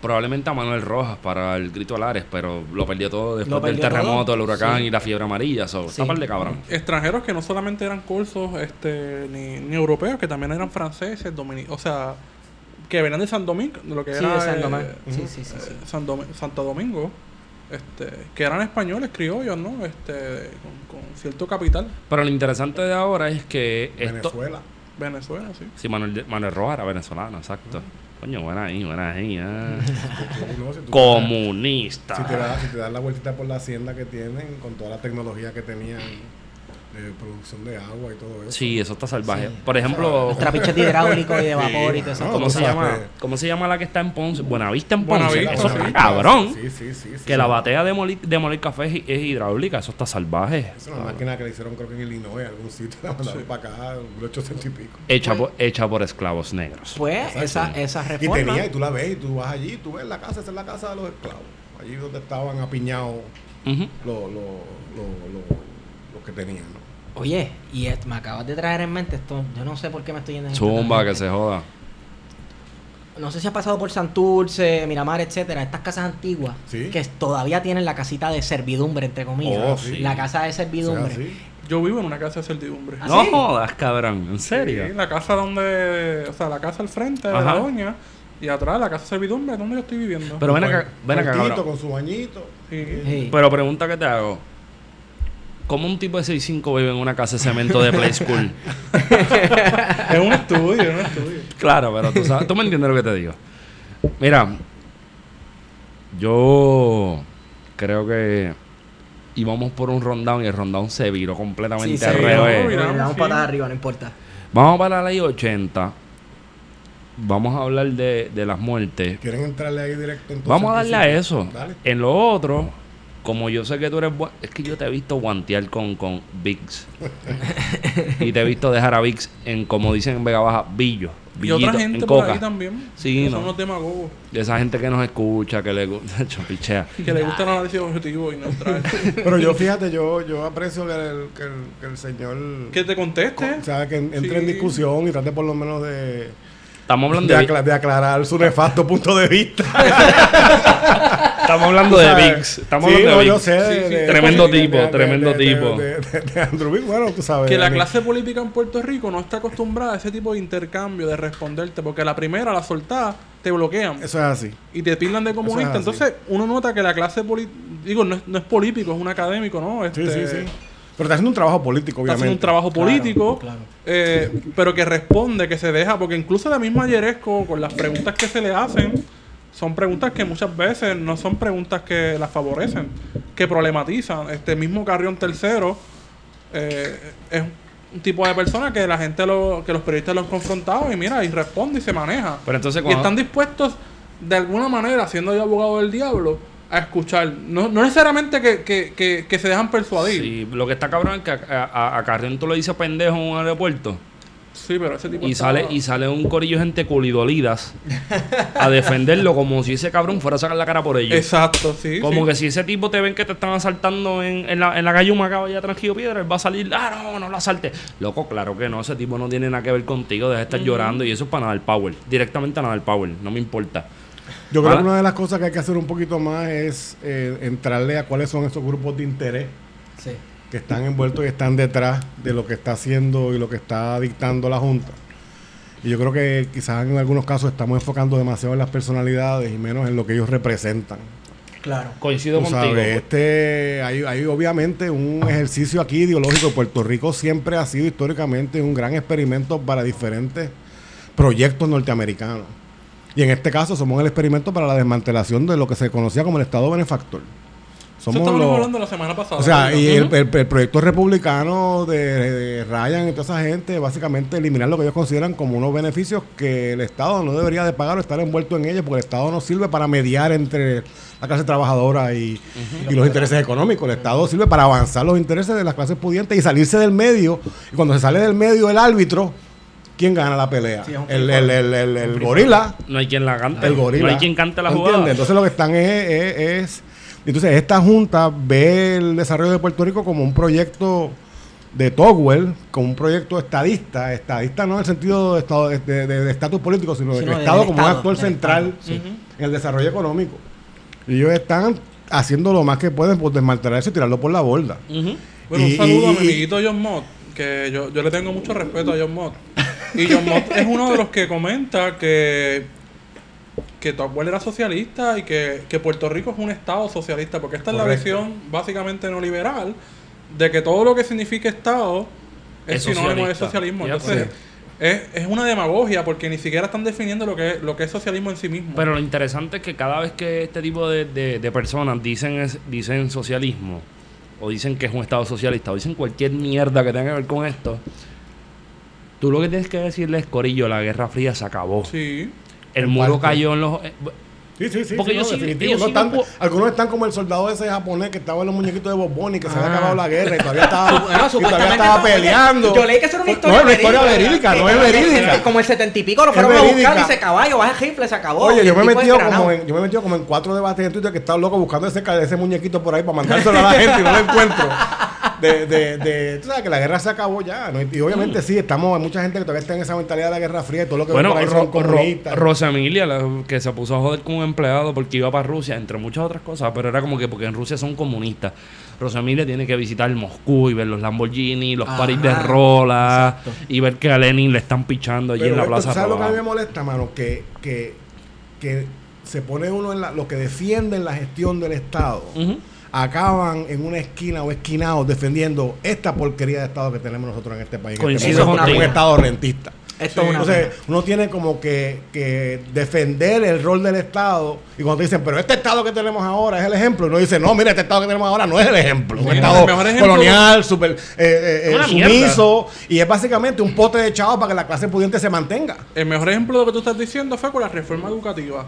S4: Probablemente a Manuel Rojas para el grito Alares, pero lo perdió todo después del terremoto,
S2: todo.
S4: el huracán
S2: Sí.
S4: y la fiebre amarilla. So,
S2: Sí.
S4: par de cabrón.
S3: Extranjeros que no solamente eran cursos este, ni, ni europeos, que también eran franceses, domini o sea, que venían de San Domingo, de lo que
S2: Sí,
S3: era
S2: de San
S3: eh,
S2: Domingo.
S3: eh,
S2: Sí, sí, sí, sí.
S3: San Domi- Santo Domingo, este, que eran españoles, criollos, ¿no? Este, con, con cierto capital.
S4: Pero lo interesante de ahora es que esto...
S1: Venezuela.
S3: Venezuela, sí.
S4: Sí, Manuel, Manuel Rojas era venezolano, exacto. Coño, buena ahí, buena ahí. ah.
S1: Tú, no, si tú-
S4: Comunista.
S1: Si te, das, si te das la vueltita por la hacienda que tienen, con toda la tecnología que tenían de producción de agua y todo eso.
S4: Sí, eso está salvaje.
S2: Sí.
S4: Por ejemplo,
S2: Los trapiches de hidráulico y de vapor y todo eso.
S1: no,
S4: ¿cómo se llama? ¿Cómo se llama la que está en Ponce? Buenavista en Ponce.
S3: Buenavista,
S4: eso
S3: sí.
S4: está cabrón.
S1: Sí, sí, sí. sí.
S4: Que la batea de moler, de moler café es, es hidráulica, eso está salvaje.
S1: Es una máquina que le hicieron creo que en Illinois, en algún sitio, la mandaron
S3: Sí.
S1: para acá, en 1800 y pico.
S4: Hecha, por, hecha por esclavos negros.
S2: Pues esa, esa
S1: Y
S2: reforma.
S1: tenía, y tú la ves, y tú vas allí, tú ves la casa, esa es la casa de los esclavos. Allí donde estaban apiñados
S4: Ujú.
S1: los, los, los, los, los que tenían.
S2: Oye, y esto- me acabas de traer en mente esto. Yo no sé por qué me estoy yendo en esta
S4: Zumba, que se joda.
S2: No sé si ha pasado por Santurce, Miramar, etcétera, estas casas antiguas
S1: Sí.
S2: que todavía tienen la casita de servidumbre, entre comillas.
S1: Oh, sí.
S2: La casa de servidumbre.
S1: O sea, sí.
S3: Yo vivo en una casa de servidumbre.
S2: ¿Ah,
S4: No jodas, cabrón. ¿En serio?
S3: Sí, la casa donde, o sea, la casa al frente de la doña y atrás la casa de servidumbre donde yo estoy viviendo.
S4: Pero ven acá, ven acá,
S1: con su bañito.
S3: Sí.
S2: Sí.
S4: Pero pregunta que te hago. ¿Cómo un tipo de 6'5 vive en una casa de cemento de Play School?
S3: es un estudio, es un estudio.
S4: Claro, pero tú, sabes, tú me entiendes lo que te digo. Mira, yo creo que íbamos por un rundown y el rundown se viró completamente
S2: Sí,
S4: al
S2: se
S4: revés.
S3: viró,
S2: Le
S3: Miramos,
S2: damos
S3: sí.
S2: patas arriba, no importa.
S4: Vamos para la ley 80. Vamos a hablar de, de las muertes.
S1: ¿Quieren entrarle ahí directo entonces?
S4: Vamos a darle a eso.
S1: Dale.
S4: En lo otro, como yo sé que tú eres es que yo te he visto guantear con, con Vicks. y te he visto dejar a Vicks en, como dicen en Vega Baja, billo.
S3: Y otra gente
S4: en
S3: por
S4: coca.
S3: ahí también.
S4: Sí,
S3: que
S4: no.
S3: Son los demagogos.
S4: De esa gente que nos escucha, que le gusta, chopichea.
S3: Que le gusta el análisis objetivo y neutral.
S1: Pero yo, fíjate, yo, yo aprecio que el, que el, que el señor...
S3: que te conteste.
S1: o sea, que en- entre en discusión y trate por lo menos de,
S4: Estamos hablando
S1: de,
S4: de,
S1: acla- de aclarar su nefasto punto de vista.
S4: Estamos hablando de. Vicks. Estamos
S1: sí,
S4: hablando
S1: no,
S4: de
S1: yo
S4: Vicks.
S1: sé.
S3: Sí, sí.
S1: de-
S4: Tremendo
S1: de-
S4: tipo,
S1: de-
S4: tremendo
S1: de-
S4: tipo.
S1: De, de- de Andrew Vicks, bueno, tú sabes.
S3: Que la clase política en Puerto Rico no está acostumbrada a ese tipo de intercambio, de responderte, porque la primera, la soltada, te bloquean
S1: Eso es así.
S3: y te tildan de comunista. Entonces, uno nota que la clase política, digo, no es, no es político, es un académico, ¿no?
S1: Sí,
S3: Este,
S1: sí, sí. Pero está haciendo un trabajo político,
S3: Está
S1: obviamente.
S3: haciendo un trabajo
S2: Claro,
S3: político,
S2: claro.
S3: eh, pero que responde, que se deja, porque incluso la misma Yeresco, con las preguntas que se le hacen, son preguntas que muchas veces no son preguntas que las favorecen, que problematizan. Este mismo Carrión Tercero eh, es un tipo de persona que la gente, lo, que los periodistas lo han confrontado y mira, y responde y se maneja.
S4: Pero entonces
S3: Y están dispuestos, de alguna manera, siendo yo abogado del diablo, a escuchar. No, no necesariamente que, que, que, que se dejan persuadir.
S4: Sí, lo que está cabrón es que a, a, a Carrión tú le dices pendejo en un aeropuerto
S3: Sí, pero ese tipo
S4: y sale y sale un corillo de gente culidolidas a defenderlo como si ese cabrón fuera a sacar la cara por ellos.
S3: Exacto, sí.
S4: Como
S3: sí.
S4: que si ese tipo te ven que te están asaltando en, en la, en la calle Humacao allá tranquilo piedra, él va a salir, ah, no, no lo asalte. Loco, claro que no, ese tipo no tiene nada que ver contigo, deja de estar llorando y eso es para nada el power. Directamente a nada el power, no me importa.
S1: Yo creo
S4: Ah.
S1: que una de las cosas que hay que hacer un poquito más es eh, entrarle a cuáles son esos grupos de interés
S2: Sí.
S1: Que están envueltos y están detrás de lo que está haciendo y lo que está dictando la Junta. Y yo creo que quizás en algunos casos estamos enfocando demasiado en las personalidades y menos en lo que ellos representan.
S2: Claro.
S4: Coincido
S1: Tú
S4: contigo.
S1: sabes, este, hay, hay obviamente un ejercicio aquí ideológico. Puerto Rico siempre ha sido históricamente un gran experimento para diferentes proyectos norteamericanos. Y en este caso somos el experimento para la desmantelación de lo que se conocía como el Estado benefactor.
S3: Eso
S1: Somos
S3: estábamos
S1: los,
S3: hablando la semana pasada.
S1: o sea, y el, el- el proyecto republicano de, de Ryan y toda esa gente, básicamente eliminar lo que ellos consideran como unos beneficios que el Estado no debería de pagar o estar envuelto en ellos, porque el Estado no sirve para mediar entre la clase trabajadora y, y los intereses económicos. El Estado sirve para avanzar los intereses de las clases pudientes y salirse del medio. Y cuando se sale del medio el árbitro, ¿quién gana la pelea?
S2: Sí,
S1: el, el, el, el- el gorila.
S4: No hay quien la cante.
S1: El gorila.
S4: No hay quien cante la
S1: ¿Entiendes?
S4: jugada.
S1: Entonces lo que están es, es- es- Entonces esta junta ve el desarrollo de Puerto Rico como un proyecto de Togwell, como un proyecto estadista. Estadista no en el sentido de estado- de de- de estatus político, sino,
S2: Sino
S1: del
S2: del
S1: Estado como un actor central
S2: Estado, sí.
S3: Ujú.
S1: en el desarrollo económico. Y ellos están haciendo lo más que pueden por desmantelar eso y tirarlo por la borda.
S3: Bueno, un
S1: Y-
S3: saludo a mi amiguito John Mott, que yo, yo le tengo mucho respeto a John Mott. Y John Mott es uno de los que comenta que, que tu abuelo era socialista y que, que Puerto Rico es un estado socialista, porque esta es la
S1: Correcto.
S3: visión básicamente neoliberal de que todo lo que signifique estado es,
S4: Es
S3: sinónimo de
S4: socialista.
S3: socialismo.
S4: Ya,
S3: Entonces,
S1: pues.
S3: es, es una demagogia porque ni siquiera están definiendo lo que, es- lo que es socialismo en sí mismo.
S4: Pero lo interesante es que cada vez que este tipo de, de- de personas dicen es- dicen socialismo, o dicen que es un estado socialista, o dicen cualquier mierda que tenga que ver con esto, tú lo que tienes que decirle es, Corillo, la Guerra Fría se acabó.
S3: sí.
S4: El muro
S1: parte.
S4: cayó en los... eh,
S1: Sí, sí, sí.
S4: Porque
S1: sí,
S4: yo
S1: no,
S4: sí-
S1: definitivo.
S4: ellos
S1: No
S4: sí
S1: están-
S4: no pu-
S1: algunos están como el soldado ese japonés que estaba en los muñequitos de Bob Bunny, que se había
S2: Ah.
S1: acabado la guerra y todavía estaba,
S2: Bueno,
S1: y todavía
S2: supuestamente
S1: estaba peleando.
S2: Yo leí que eso era una
S1: No,
S2: historia
S1: es una historia verídica, no es verídica.
S2: Como el setenta y pico lo fueron a buscar y
S1: verídica.
S2: dice caballo, baja el rifle, se acabó.
S1: Oye,
S2: Y
S1: yo me, he metido como en, yo me he metido como en cuatro debates en Twitter que estaba loco buscando ese, ese muñequito por ahí para mandárselo a la gente y no lo encuentro. De, de, de, tú sabes que la guerra se acabó ya. ¿no? Y obviamente sí, estamos, hay mucha gente que todavía está en esa mentalidad de la guerra fría y todo lo que
S4: Bueno,
S1: por ahí
S4: Ro-
S1: son
S4: Ro-. Rosa Emilia, la- que se puso a joder con un empleado porque iba para Rusia, entre muchas otras cosas, pero era como que porque en Rusia son comunistas. Rosa Emilia tiene que visitar Moscú y ver los Lamborghini, los
S2: Ajá,
S4: paris de Rola
S2: exacto.
S4: y ver que a Lenin le están pichando allí
S1: Pero
S4: en la Plaza
S1: ¿Sabes lo que a mí me molesta, mano? Que, que, que se pone uno en la, los que defienden la gestión del Estado. Acaban en una esquina o esquinados defendiendo esta porquería de Estado que tenemos nosotros en este país.
S4: Coincido
S1: este momento,
S4: contigo.
S1: un Estado rentista.
S2: Esto es una
S1: Entonces, uno tiene como que, que defender el rol del Estado. Y cuando te dicen, pero este Estado que tenemos ahora es el ejemplo. Uno dice, no, mira, este Estado que tenemos ahora no es el ejemplo. Un
S3: Sí,
S1: Estado
S3: ejemplo-
S1: colonial, super, eh, eh, eh, sumiso. Y es básicamente un pote de chavos para que la clase pudiente se mantenga.
S3: El mejor ejemplo de lo que tú estás diciendo fue con la reforma educativa.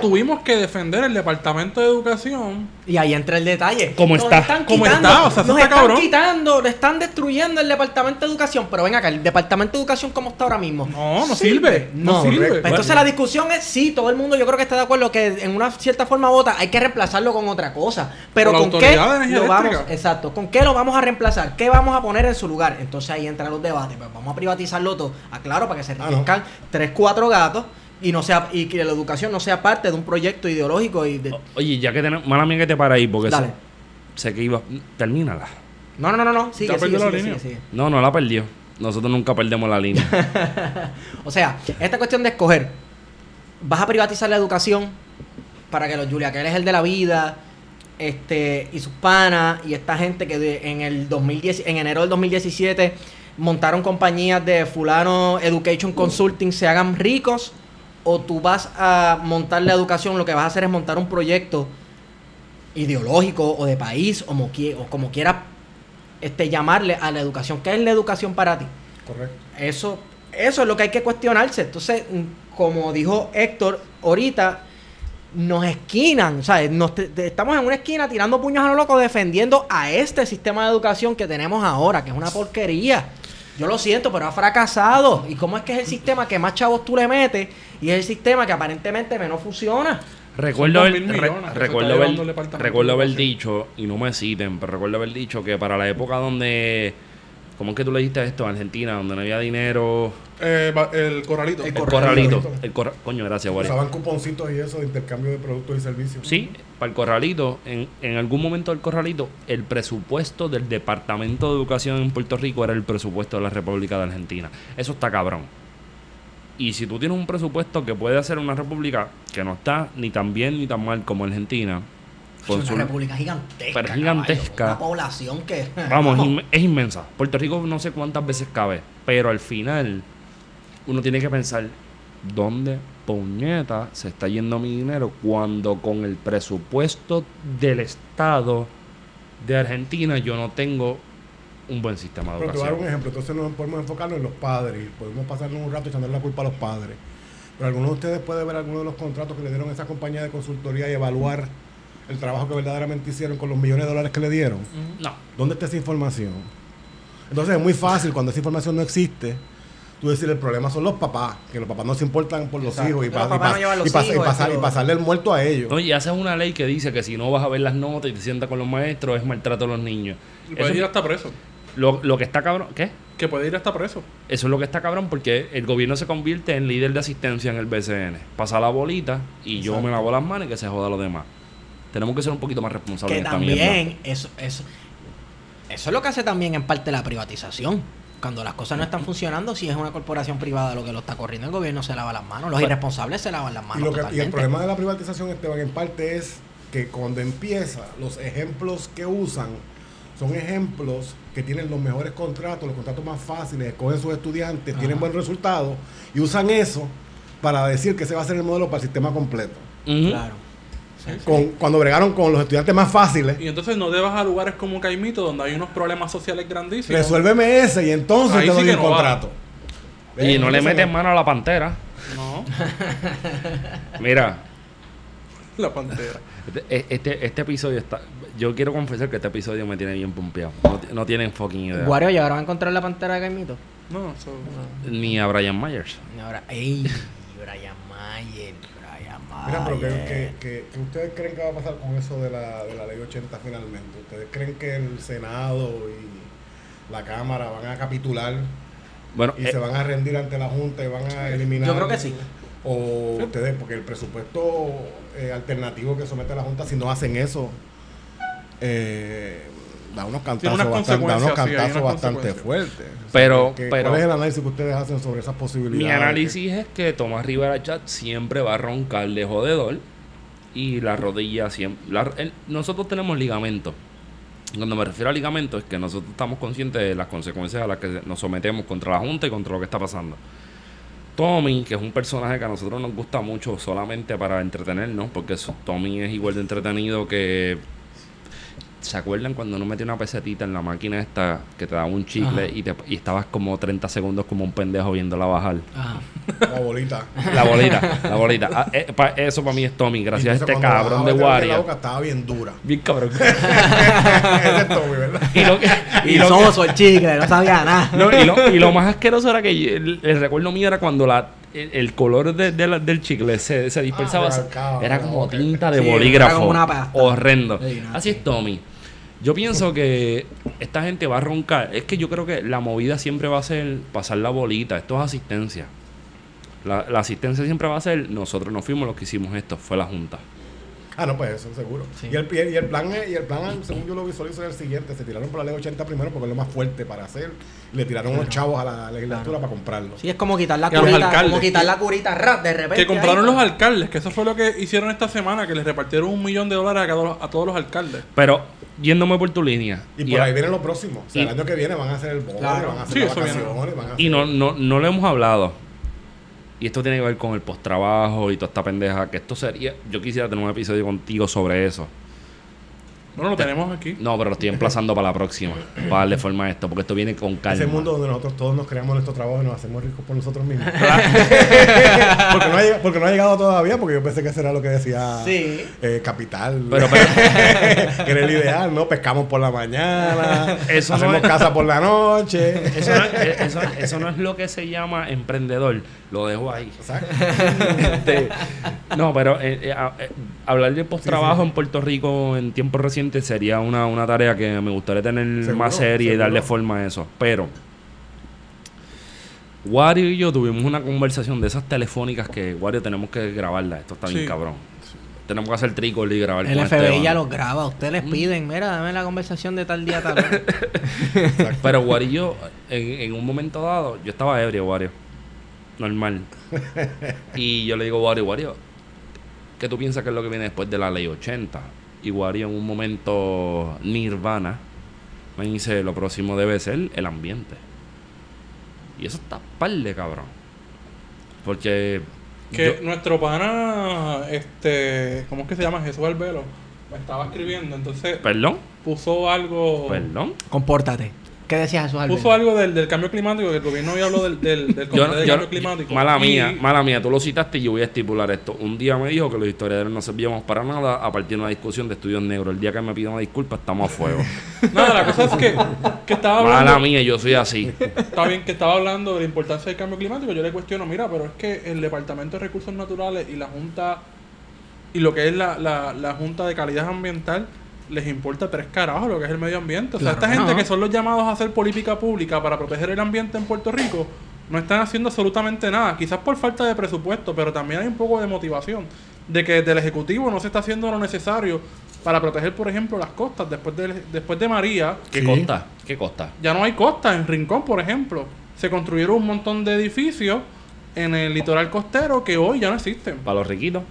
S3: Tuvimos que defender el Departamento de Educación.
S2: Y ahí entra el detalle.
S4: ¿Cómo
S2: Nos
S4: está?
S2: están
S3: ¿Cómo
S2: quitando,
S3: está? O sea,
S2: nos
S3: está
S2: están
S3: cabrón.
S2: quitando, le están destruyendo el Departamento de Educación. Pero ven acá, el Departamento de Educación, ¿cómo está ahora mismo?
S3: No, no sirve. No,
S2: No,
S3: sirve.
S1: correcto.
S2: Entonces la discusión es, sí, todo el mundo yo creo que está de acuerdo que en una cierta forma vota, hay que reemplazarlo con otra cosa. Pero
S3: Con la
S2: ¿con qué lo vamos, exacto, ¿con qué lo vamos a reemplazar? ¿Qué vamos a poner en su lugar? Entonces ahí entran los debates, pues vamos a privatizarlo todo, aclaro, para que se
S1: Ah, no.
S2: tres, cuatro gatos y no sea y que la educación no sea parte de un proyecto ideológico y de...
S4: Oye, ya que tenemos. Mala mía que te para ahí, porque
S2: Dale.
S4: sé, sé que iba. Termínala.
S2: No, no, no, no, sigue,
S3: Ya
S2: sigue,
S3: perdió la
S2: sigue,
S3: línea.
S2: sigue, sigue.
S4: No, no la perdió. Nosotros nunca perdemos la línea.
S2: O sea, esta cuestión de escoger, vas a privatizar la educación para que los Julia que él es el de la vida, este, y sus panas, y esta gente que de- en el 2010, en enero del 2017 montaron compañías de fulano Education Consulting, se hagan ricos, o tú vas a montar la educación, lo que vas a hacer es montar un proyecto ideológico o de país, o o como quieras este, llamarle a la educación. ¿Qué es la educación para ti?
S1: Correcto.
S2: Eso, eso es lo que hay que cuestionarse. Entonces, mm, como dijo Héctor ahorita, nos esquinan, ¿sabes? Nos estamos en una esquina tirando puños a lo loco defendiendo a este sistema de educación que tenemos ahora, que es una porquería. Yo lo siento, pero ha fracasado. ¿Y cómo es que es el sistema que más chavos tú le metes y es el sistema que aparentemente menos funciona?
S4: Recuerdo haber,
S3: 2.000
S4: re- recuerdo haber- recuerdo haber dicho, y no me citen, pero recuerdo haber dicho que para la época donde, ¿cómo es que tú le dijiste esto? Argentina, donde no había dinero,
S3: Eh, el corralito.
S2: El
S4: el
S2: corralito.
S4: el corra- coño, gracias, Wari.
S1: Usaban cuponcitos y eso de intercambio de productos y servicios.
S4: Sí, para el corralito, en, en algún momento del corralito, el presupuesto del Departamento de Educación en Puerto Rico era el presupuesto de la República de Argentina. Eso está cabrón. Y si tú tienes un presupuesto que puede hacer una república que no está ni tan bien ni tan mal como Argentina, con
S2: es
S4: su-
S2: una república gigantesca.
S4: Pero gigantesca.
S2: caballo, Una población que.
S4: Vamos, es inmensa. Puerto Rico no sé cuántas veces cabe, pero al final uno tiene que pensar dónde puñeta se está yendo mi dinero cuando con el presupuesto del Estado de Argentina yo no tengo un buen sistema de
S1: Pero te voy a dar un
S4: educación.
S1: ejemplo. Entonces nos podemos enfocarnos en los padres. y Podemos pasarnos un rato echándole la culpa a los padres. Pero alguno de ustedes puede ver alguno de los contratos que le dieron a esa compañía de consultoría y evaluar el trabajo que verdaderamente hicieron con los millones de dólares que le dieron.
S4: No.
S1: ¿Dónde está esa información? Entonces es muy fácil cuando esa información no existe. Tú decir el problema son los papás, que los papás no se importan por los
S2: Exacto.
S1: hijos y, pa- pa-
S2: no los
S1: pasar- pasarle el muerto a ellos.
S4: No, y haces una ley que dice que si no vas a ver las notas y te sientas con los maestros es maltrato a los niños.
S3: Y puede
S4: Eso-
S3: ir hasta preso.
S4: lo, lo que está cabrón, ¿qué?
S3: Que puede ir hasta preso.
S4: Eso es lo que está cabrón porque el gobierno se convierte en líder de asistencia en el BCN. Pasa la bolita y yo me lavo las manos y que se joda lo demás. Tenemos que ser un poquito más responsables
S2: que
S4: en esta mierda.
S2: también eso, eso, eso es lo que hace también en parte la privatización. Cuando las cosas no están funcionando, si es una corporación privada lo que lo está corriendo, el gobierno se lava las manos. Los irresponsables se lavan las
S1: Y,
S2: manos.
S1: lo que- y el problema de la privatización, Esteban, en parte es que cuando empieza, los ejemplos que usan son ejemplos que tienen los mejores contratos, los contratos más fáciles, escogen sus estudiantes, tienen
S2: Ajá.
S1: buen resultado y usan eso para decir que ese va a ser el modelo para el sistema completo.
S2: Claro. Sí, sí.
S1: Con, cuando bregaron con los estudiantes más fáciles,
S3: Y entonces no debas a lugares como Caimito, donde hay unos problemas sociales grandísimos.
S1: resuélveme ese y entonces
S3: Ahí
S1: te
S3: sí
S1: doy
S3: que
S1: un
S3: no va.
S1: contrato.
S4: Y no le metes mano a la pantera.
S3: No,
S4: Mira,
S3: la pantera.
S4: este, este, este episodio está. Yo quiero confesar que este episodio me tiene bien pompeado. No, no tienen fucking idea.
S2: Wario, ¿llegaron a encontrar la pantera de Caimito?
S3: No, eso.
S4: Ni a Brian Myers.
S2: Ahora, ¡ey! Brian Brian
S1: Mira, pero que,
S2: Mayer.
S1: que- que- que ustedes creen que va a pasar con eso de la, de la ley 80 finalmente. ¿Ustedes creen que el Senado y la Cámara van a capitular
S4: Bueno,
S1: y
S4: eh,
S1: se van a rendir ante la Junta y van a eliminar?
S2: Yo creo que sí.
S1: O ustedes, porque el presupuesto eh, alternativo que somete la Junta, si no hacen eso, eh, da unos cantazos, bastante, da unos
S3: sí,
S1: cantazos bastante fuertes. O sea,
S4: Pero-
S1: que-
S4: pero-
S1: ¿Cuál es el análisis que ustedes hacen sobre esas posibilidades?
S4: mi análisis es que Tomás Rivera Chat siempre va a roncar de jodedor. Y la rodilla siempre. la- el- nosotros tenemos ligamento. Cuando me refiero a ligamento es que nosotros estamos conscientes de las consecuencias a las que nos sometemos contra la Junta y contra lo que está pasando. Tommy, que es un personaje que a nosotros nos gusta mucho solamente para entretenernos, porque Tommy es igual de entretenido que ¿Se acuerdan cuando uno metía una pesetita en la máquina esta que te daba un chicle
S2: Ajá.
S4: y, te, y estabas como 30 segundos como un pendejo viéndola bajar?
S2: Ajá.
S1: La bolita.
S4: La bolita, la bolita. Ah, eh, pa- eso para mí es Tommy, gracias a este cabrón de
S1: dedo La
S4: Wario.
S1: boca estaba bien dura.
S4: Bien cabrón.
S1: Ese es Tommy, ¿verdad?
S4: y lo, que- y
S2: Y
S4: lo-
S2: el chicle, no sabía nada.
S4: no, y, lo, y lo más asqueroso era que yo- el, el recuerdo mío era cuando la, el, el color de- de la- del chicle se, se dispersaba.
S1: Ah,
S4: era como tinta de
S2: Sí, era
S4: bolígrafo.
S2: como una pasta.
S4: Horrendo.
S2: Sí, no,
S4: Así es Tommy. Yo pienso que esta gente va a roncar. Es que yo creo que la movida siempre va a ser pasar la bolita. Esto es asistencia. La, la asistencia siempre va a ser nosotros no fuimos los que hicimos esto, fue la junta.
S1: Ah, no, pues eso seguro.
S2: Sí.
S1: Y, el, y el- y el plan, es- y el plan, según yo lo visualizo, es el siguiente. Se tiraron por la ley 80 primero porque es lo más fuerte para hacer. Le tiraron unos chavos a la legislatura para comprarlo.
S2: Sí, es como quitar la
S3: a
S2: curita,
S3: alcaldes,
S2: como quitar la curita rap de repente.
S3: Que compraron
S2: ahí,
S3: los alcaldes, que eso fue lo que hicieron esta semana, que les repartieron un millón de dólares a, cada- a todos los alcaldes.
S4: Pero yéndome por tu línea.
S1: Y
S4: y
S1: por
S4: a-
S1: ahí vienen los próximos. O sea,
S4: y-
S1: el año que viene van a hacer el bono,
S2: Claro.
S1: van a hacer
S3: Sí,
S1: las
S3: eso viene.
S1: vacaciones, van a hacer...
S4: Y no, no, no lo hemos hablado. Y esto tiene que ver con el post-trabajo y toda esta pendeja. Que esto sería. Yo quisiera tener un episodio contigo sobre eso.
S3: Bueno, lo tenemos aquí.
S4: No, pero lo estoy emplazando para la próxima. Para darle forma a esto. Porque esto viene con calma.
S1: Ese mundo donde nosotros todos nos creamos nuestro trabajo y nos hacemos ricos por nosotros mismos. porque, no ha llegado, porque no ha llegado todavía, porque yo pensé que ese era lo que decía
S2: Sí.
S1: eh, Capital.
S4: Pero, pero-
S1: que era el ideal, ¿no? Pescamos por la mañana,
S4: Eso no
S1: hacemos
S4: es-
S1: casa por la noche.
S4: Eso no, es, eso, eso no es lo que se llama emprendedor. Lo dejo ahí.
S1: Exacto.
S4: Este, no, pero eh, eh, eh, hablar de post-trabajo
S1: Sí, sí.
S4: en Puerto Rico en tiempos recientes sería una, una tarea que me gustaría tener
S1: Seguro,
S4: más seria y darle forma a eso. Pero, Wario y yo tuvimos una conversación de esas telefónicas que, Wario, tenemos que grabarla. Esto está bien
S3: Sí.
S4: cabrón. Tenemos que hacer tricol y grabar
S2: El FBI
S4: Esteban.
S2: ya los graba. Ustedes les piden, mira, dame la conversación de tal día, tal.
S4: Pero Wario y yo, en, en un momento dado, yo estaba ebrio, Wario. Normal. y yo le digo, Wario, Wario, ¿qué tú piensas que es lo que viene después de la ley 80? Y Wario en un momento nirvana me dice, lo próximo debe ser el ambiente. Y eso está par de cabrón. Porque...
S3: Que
S4: yo-
S3: nuestro pana, este, ¿cómo es que se llama? Jesús Albelo, me estaba escribiendo, entonces
S4: Perdón,
S3: puso algo...
S4: perdón.
S2: Compórtate. ¿Qué decías Jesús Alberto?
S3: Puso algo del, del cambio climático, que el gobierno ya habló del, del, del
S4: Yo, yo-
S3: cambio climático.
S4: mala
S3: Y-
S4: mía, mala mía, tú lo citaste y yo voy a estipular esto. Un día me dijo que los historiadores no servíamos para nada a partir de una discusión de estudios negros. El día que me pida una disculpa estamos a fuego.
S3: Nada, la cosa es que, que estaba hablando...
S4: mala mía, yo soy así.
S3: Está bien que estaba hablando de la importancia del cambio climático. Yo le cuestiono, mira, pero es que el Departamento de Recursos Naturales y la Junta, y lo que es la, la, la Junta de Calidad Ambiental, les importa tres carajos lo que es el medio ambiente. O sea,
S2: Claro
S3: esta
S2: que
S3: gente
S2: no.
S3: que son los llamados a hacer política pública para proteger el ambiente en Puerto Rico, no están haciendo absolutamente nada. Quizás por falta de presupuesto, pero también hay un poco de motivación de que desde el Ejecutivo no se está haciendo lo necesario para proteger, por ejemplo, las costas. Después de, después de María,
S4: ¿Qué
S1: Sí.
S4: costa? ¿Qué costa?
S3: ya no hay costa. En Rincón, por ejemplo, se construyeron un montón de edificios en el litoral costero que hoy ya no existen.
S4: Para los riquitos.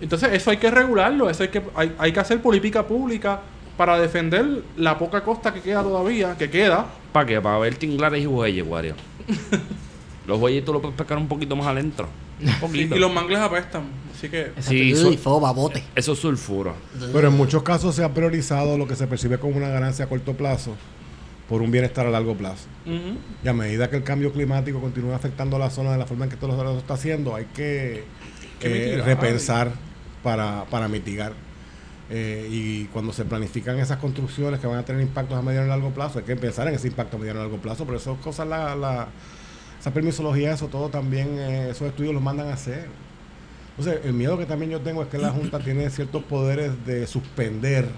S3: Entonces, eso hay que regularlo, eso hay que, hay, hay que hacer política pública para defender la poca costa que queda todavía, que queda.
S4: ¿Para qué? Para ver tinglares y bueyes, Wario. los bueyes tú los puedes pescar un poquito más adentro. Un
S3: Y,
S4: poquito.
S3: y los mangles apestan. Así que.
S4: Sí,
S2: Uy,
S4: so-
S2: fue babote.
S4: Eso es sulfuro.
S1: Pero en muchos casos se ha priorizado lo que se percibe como una ganancia a corto plazo por un bienestar a largo plazo. Y a medida que el cambio climático continúa afectando la zona de la forma en que todo lo está haciendo, hay que,
S3: Que
S1: eh, repensar para, para mitigar. Eh, y cuando se planifican esas construcciones que van a tener impactos a mediano y largo plazo, hay que pensar en ese impacto a mediano y largo plazo. Pero esas cosas, la, la, esa permisología, eso todo también, eh, esos estudios los mandan a hacer. Entonces, el miedo que también yo tengo es que la Junta tiene ciertos poderes de suspender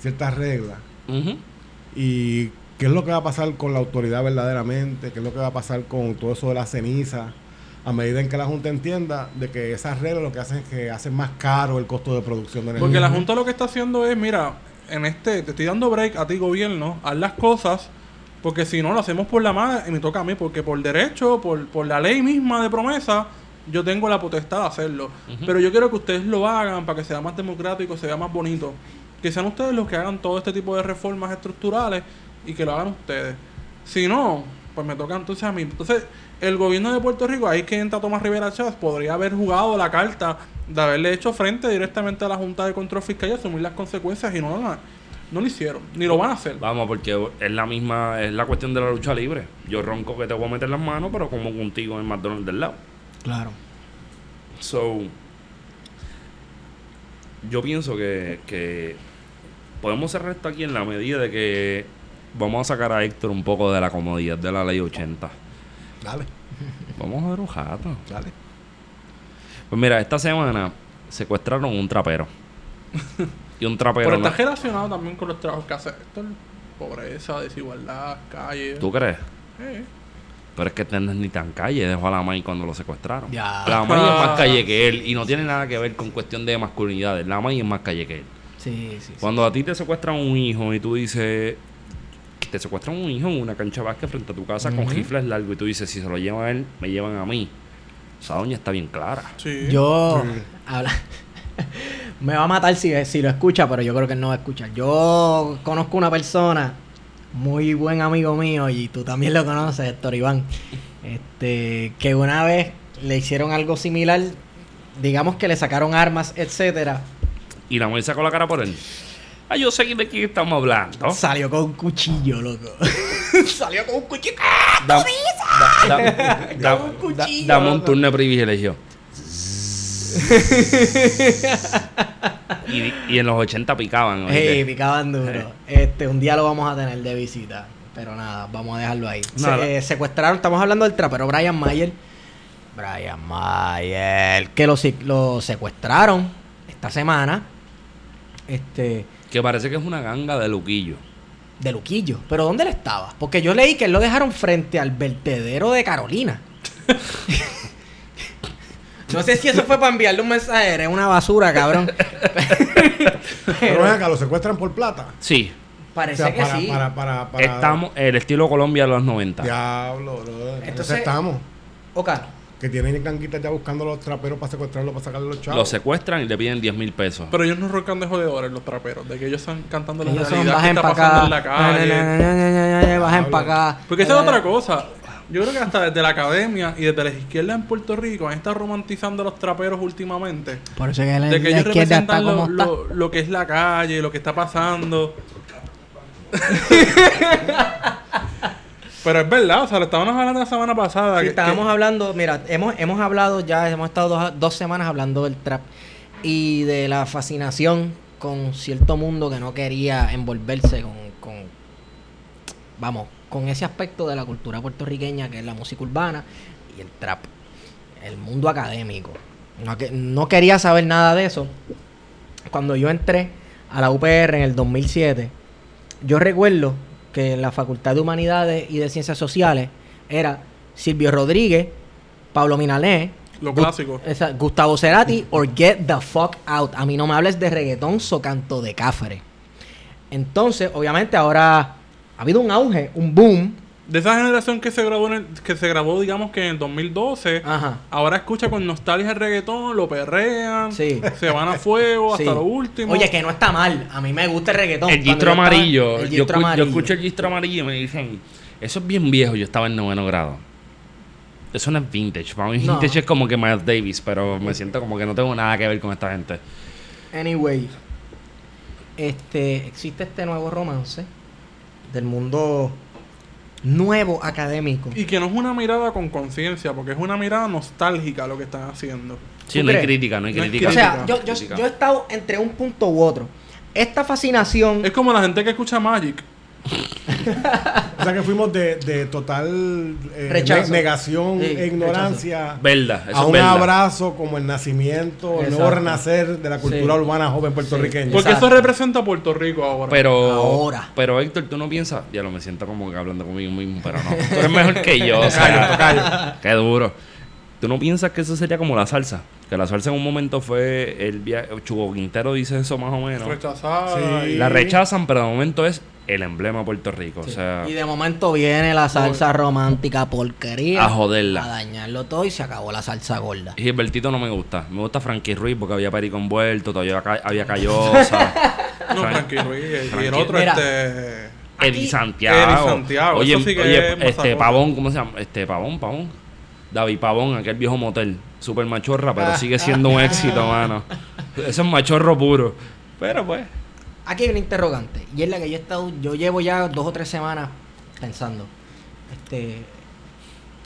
S1: ciertas reglas. ¿Y qué es lo que va a pasar con la autoridad verdaderamente? ¿Qué es lo que va a pasar con todo eso de la ceniza? A medida en que la Junta entienda de que esas reglas lo que hacen es que hacen más caro el costo de producción de energía.
S3: Porque la Junta lo que está haciendo es, mira, en este, te estoy dando break a ti gobierno, haz las cosas, porque si no lo hacemos por la mano y me toca a mí, porque por derecho, por, por la ley misma de promesa, yo tengo la potestad de hacerlo. Pero yo quiero que ustedes lo hagan para que sea más democrático, sea más bonito. Que sean ustedes los que hagan todo este tipo de reformas estructurales y que lo hagan ustedes. Si no, pues me toca entonces a mí. Entonces, el gobierno de Puerto Rico, ahí que entra Tomás Rivera Chávez, podría haber jugado la carta de haberle hecho frente directamente a la Junta de Control Fiscal y asumir las consecuencias y no, lo- no lo hicieron, ni lo van a hacer.
S4: Vamos, porque es la misma, es la cuestión de la lucha libre. Yo ronco que te voy a meter las manos, pero como contigo en McDonald's del lado.
S2: Claro.
S4: So, yo pienso que, que podemos cerrar esto aquí en la medida de que vamos a sacar a Héctor un poco de la comodidad de la ley 80.
S1: Dale,
S4: Vamos a ver un jato.
S1: dale.
S4: Pues mira, esta semana secuestraron un trapero. y un trapero.
S3: Pero está
S4: no-
S3: relacionado también con los trabajos que hace Héctor. Pobreza, desigualdad, calle.
S4: ¿Tú crees?
S3: Eh.
S4: Pero es que este no es ni tan calle, dejó a la May cuando lo secuestraron.
S2: Ya.
S4: La May es más calle que él y no tiene nada que ver con cuestión de masculinidades. La May es más calle que él.
S2: Sí, sí, sí.
S4: Cuando a ti te secuestran un hijo y tú dices, te secuestran un hijo en una cancha de básquet frente a tu casa con rifles largos y tú dices, si se lo llevan a él, me llevan a mí. Esa doña está bien clara.
S3: Sí.
S2: Yo.
S1: Sí.
S2: habla- me va a matar si, si lo escucha, pero yo creo que él no va a escuchar. Yo conozco una persona, muy buen amigo mío, y tú también lo conoces, Héctor Iván. Este, que una vez le hicieron algo similar, digamos que le sacaron armas, etcétera.
S4: Y la May sacó la cara por él. Ah, yo sé de quién estamos hablando.
S2: Salió con un cuchillo, loco. Salió con un cuchillo.
S4: Da- da- da- da-
S2: Con un cuchillo,
S4: Dame un turno de privilegio. y, y en los 80 picaban.
S2: Hey, picaban duro. Este, un día lo vamos a tener de visita. Pero nada, vamos a dejarlo ahí. Se- eh, secuestraron, estamos hablando del trapero Brian Mayer. Brian Mayer. Que lo, lo secuestraron esta semana. Este.
S4: Que parece que es una ganga de Luquillo.
S2: De Luquillo. Pero ¿dónde él estaba? Porque yo leí que él lo dejaron frente al vertedero de Carolina. no sé si eso fue para enviarle un mensaje. Era una basura, cabrón.
S1: Pero ven acá, lo secuestran por plata.
S4: Sí,
S1: O
S2: Parece
S1: sea,
S2: que
S1: para,
S2: sí.
S1: para, para, para-
S4: estamos el estilo Colombia de los 90.
S1: Diablo, bro.
S2: Entonces-
S1: Entonces estamos.
S2: Ok.
S1: Que tienen canguitas ya buscando a los traperos para secuestrarlos, para sacarle los chavos.
S4: Lo secuestran y le piden 10 mil pesos.
S3: Pero ellos no roncan de jodedores, los traperos, de que ellos están cantando la
S2: Ellos son
S3: realidad que está pasando
S2: acá.
S3: en la calle.
S2: Bajen para acá.
S3: Porque esa es otra cosa. Yo creo que hasta desde la academia y desde la izquierda en Puerto Rico han estado romantizando a los traperos últimamente.
S2: Por eso que la,
S3: De que
S2: la
S3: ellos
S2: izquierda está
S3: representan
S2: como
S3: lo,
S2: está.
S3: lo- lo que es la calle, lo que está pasando. Pero es verdad, o sea, lo estábamos hablando la semana pasada.
S2: Sí,
S3: que-
S2: estábamos
S3: que-
S2: hablando, mira, hemos, hemos hablado ya, hemos estado dos, dos semanas hablando del trap y de la fascinación con cierto mundo que no quería envolverse con, con, vamos, con ese aspecto de la cultura puertorriqueña que es la música urbana y el trap, el mundo académico. No, que- no quería saber nada de eso. Cuando yo entré a la UPR en el 2007, yo recuerdo que en la Facultad de Humanidades y de Ciencias Sociales era Silvio Rodríguez, Pablo Minalé,
S3: Lo clásico.
S2: Gustavo Cerati or Get the Fuck Out. A mí no me hables de reggaetón, so canto de cafre. Entonces, obviamente ahora ha habido un auge, un boom.
S3: De esa generación que se grabó, en el- que se grabó digamos que en el 2012,
S2: Ajá.
S3: ahora escucha con nostalgia el reggaetón, lo perrean,
S2: Sí.
S3: se van a fuego
S2: Sí.
S3: hasta lo último.
S2: Oye, que no está mal. A mí me gusta el reggaetón.
S4: El gistro
S2: estaba-
S4: amarillo.
S2: el
S4: yo,
S2: gistro
S4: escu- yo
S2: amarillo.
S4: escucho el gistro amarillo y me dicen, eso es bien viejo. Yo estaba en noveno grado. Eso no es vintage. Para mí
S2: No.
S4: vintage es como que Miles Davis, pero me siento como que no tengo nada que ver con esta gente.
S2: Anyway, este, existe este nuevo romance del mundo nuevo académico.
S3: Y que no es una mirada con conciencia, porque es una mirada nostálgica lo que están haciendo.
S4: Sí,
S2: ¿Tú
S4: no hay crítica, no hay
S3: No
S4: crítica.
S2: O sea, yo, yo, yo he estado entre un punto u otro. Esta fascinación.
S3: Es como la gente que escucha Magic.
S1: O sea que fuimos de, de total eh, ne- negación
S2: Sí,
S1: e ignorancia a un abrazo como el nacimiento, el nuevo renacer de la cultura
S2: Sí.
S1: urbana joven puertorriqueña.
S3: Porque
S2: Exacto.
S3: eso representa a Puerto Rico ahora.
S4: Pero,
S2: Ahora.
S4: pero Héctor, tú no piensas, ya lo me siento como que hablando conmigo mismo, pero no. Tú eres mejor que yo, o sea, qué duro. ¿Tú no piensas que eso sería como la salsa? Que la salsa en un momento fue el viaje, Chugo Quintero dice eso más o menos.
S3: Rechazada.
S1: Sí.
S4: La rechazan, pero de momento es el emblema de Puerto Rico. O sea,
S2: Y de momento viene la salsa romántica porquería.
S4: A joderla.
S2: A dañarlo todo y se acabó la salsa gorda.
S4: Gilbertito no me gusta. Me gusta Frankie Ruiz porque había perico envuelto, todavía ca- había callosa.
S3: No,
S4: Fran-
S3: Frankie Ruiz. Y
S4: Frankie-
S3: el otro,
S2: Mira.
S3: este.
S4: Eddie Santiago.
S3: Eddie Santiago,
S4: Oye,
S3: eso sí que
S4: oye
S3: es
S4: este. Pavón, ¿cómo se llama? Este Pavón, Pavón. David Pavón, aquel viejo motel. super machorra,
S2: Ah.
S4: pero sigue siendo un éxito, mano. Eso es machorro puro. Pero pues,
S2: Aquí hay una interrogante. Y es la que yo he estado, yo llevo ya dos o tres semanas pensando. Este,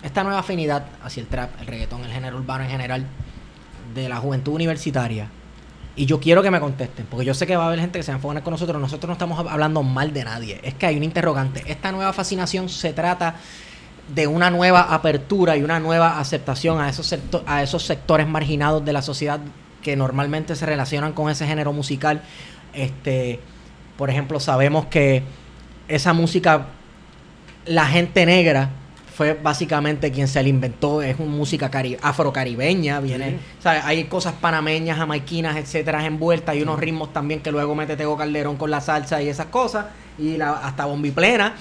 S2: esta nueva afinidad hacia el trap, el reggaetón, el género urbano en general, de la juventud universitaria. Y yo quiero que me contesten, porque yo sé que va a haber gente que se va con nosotros. Nosotros no estamos hablando mal de nadie. Es que hay una interrogante. Esta nueva fascinación se trata de una nueva apertura y una nueva aceptación a esos, a esos sectores marginados de la sociedad que normalmente se relacionan con ese género musical. Este, por ejemplo, sabemos que esa música, la gente negra fue básicamente quien se la inventó, es una música cari- afrocaribeña, viene, o sea, hay cosas panameñas, jamaiquinas, etcétera, envueltas, hay unos ritmos también que luego mete Tego Calderón con la salsa y esas cosas, y la, hasta bombiplena,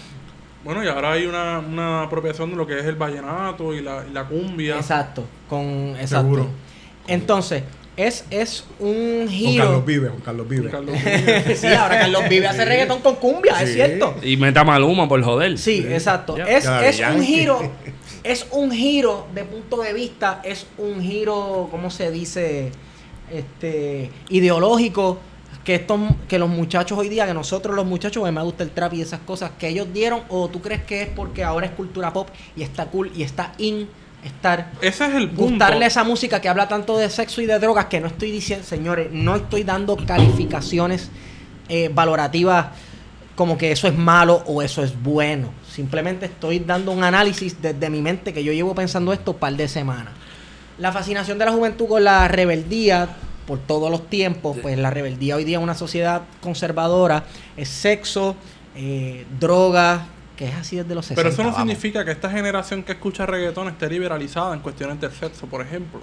S3: Bueno, y ahora hay una, una apropiación de lo que es el vallenato y la, y la cumbia.
S2: exacto, con exacto.
S1: Seguro.
S2: Entonces, es, es un
S1: Con
S2: giro.
S1: Carlos Vive, con Carlos Vive.
S3: Carlos Vives.
S2: sí, ahora Carlos Vive hace reggaetón con cumbia, es cierto.
S4: y meta Maluma por joder.
S2: Sí, exacto. Es, es un giro, es un giro de punto de vista, es un giro, ¿cómo se dice? Este, ideológico. Que, estos, que los muchachos hoy día, que nosotros los muchachos, que me gusta el trap y esas cosas, que ellos dieron, o tú crees que es porque ahora es cultura pop y está cool y está in estar
S3: Ese es el punto.
S2: gustarle esa música que habla tanto de sexo y de drogas que no estoy diciendo, señores, no estoy dando calificaciones eh, valorativas como que eso es malo o eso es bueno. Simplemente estoy dando un análisis desde mi mente que yo llevo pensando esto un par de semanas. La fascinación de la juventud con la rebeldía por todos los tiempos, pues la rebeldía hoy día en una sociedad conservadora es sexo, eh, drogas, que es así desde los 60.
S3: Pero eso no
S2: vamos.
S3: significa que esta generación que escucha reggaetón esté liberalizada en cuestiones del sexo, por ejemplo.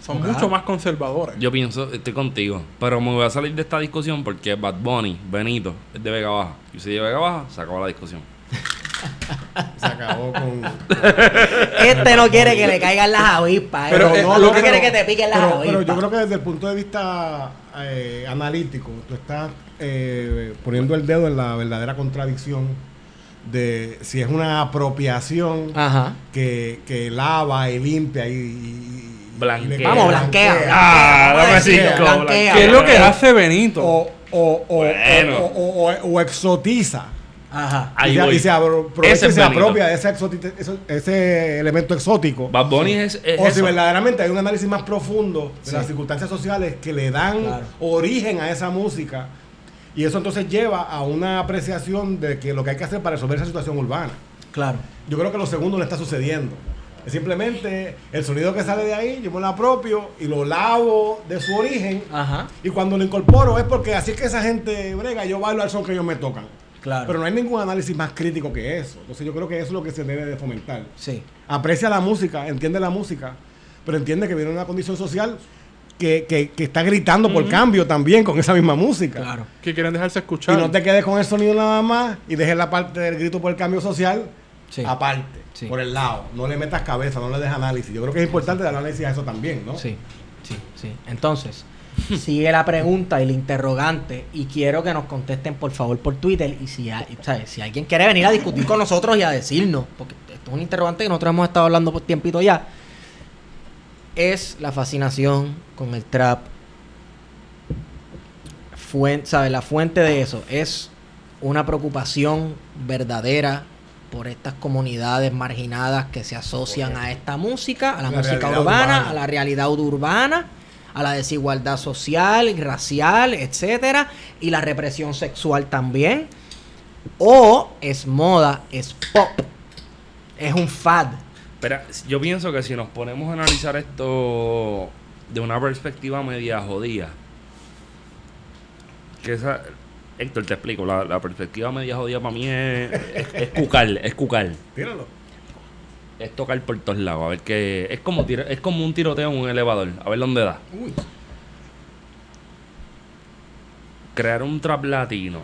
S3: Son
S2: Claro.
S3: mucho más conservadores.
S4: Yo pienso, estoy contigo. Pero me voy a salir de esta discusión porque Bad Bunny, Benito, es de Vega Baja. Y si de Vega Baja, se acabó la discusión.
S1: Se acabó con.
S2: Este no quiere que le caigan las avispas.
S3: Pero,
S2: Pero
S3: eh,
S2: no,
S3: lo
S2: no
S3: que-
S2: quiere que te piquen las
S1: pero,
S2: avispas.
S1: pero yo creo que desde el punto de vista eh, analítico, tú estás eh, poniendo el dedo en la verdadera contradicción de si es una apropiación
S2: Ajá.
S1: que, que lava y limpia y. y- y
S4: Blanquea.
S1: le-
S2: Vamos, blanquea.
S4: Ah,
S2: blanquea,
S4: dame
S2: blanquea,
S4: cinco,
S2: blanquea.
S3: ¿Qué es lo que hace Benito?
S1: O, o, o,
S4: Bueno.
S1: o, o- o- o exotiza.
S2: Ajá.
S4: Ahí
S1: y, se,
S4: voy.
S1: y se apro- aprovecha
S4: Ese es
S1: se apropia de ese, elemento exótico.
S4: Bad Bunny es, es
S1: O si
S4: eso.
S1: verdaderamente hay un análisis más profundo de
S2: Sí.
S1: las circunstancias sociales que le dan
S2: Claro.
S1: origen a esa música. Y eso entonces lleva a una apreciación de que lo que hay que hacer para resolver esa situación urbana.
S2: Claro.
S1: Yo creo que lo segundo no está sucediendo. Es simplemente el sonido que sale de ahí, yo me lo apropio y lo lavo de su origen.
S2: Ajá.
S1: Y cuando lo incorporo es porque así es que esa gente brega, yo bailo al son que ellos me tocan.
S2: Claro.
S1: Pero no hay ningún análisis más crítico que eso. Entonces yo creo que eso es lo que se debe de fomentar.
S2: Sí.
S1: Aprecia la música, entiende la música, pero entiende que viene una condición social que, que- que está gritando por cambio también con esa misma música.
S2: Claro.
S3: Que quieren dejarse
S1: Y
S3: escuchar.
S1: no te quedes con el sonido nada más y dejes la parte del grito por el cambio social
S2: Sí.
S1: aparte,
S2: Sí.
S1: por el lado. No le metas cabeza, no le des análisis. Yo creo que es importante dar análisis a eso también, ¿no?
S2: Sí. Sí. Sí. Entonces, sigue la pregunta y el interrogante y quiero que nos contesten por favor por Twitter y si, hay- ¿sabes? si alguien quiere venir a discutir con nosotros y a decirnos, porque esto es un interrogante que nosotros hemos estado hablando por tiempito ya, es la fascinación con el trap. Fuente, ¿sabes? La fuente de eso es una preocupación verdadera por estas comunidades marginadas que se asocian a esta música, a la,
S1: La
S2: música urbana,
S1: urbana.
S2: a la realidad urbana, a la desigualdad social, racial, etcétera, y la represión sexual también. O es moda, es pop, es un fad.
S4: Pero yo pienso que si nos ponemos a analizar esto de una perspectiva media jodida, que esa, Héctor, te explico, la, la perspectiva media jodida para mí es, es, es cucar, es cucar.
S1: Tíralo.
S4: Es tocar por todos lados, a ver qué. Es como, tira- es como un tiroteo en un elevador, a ver dónde da.
S1: Uy.
S4: Crear un trap latino.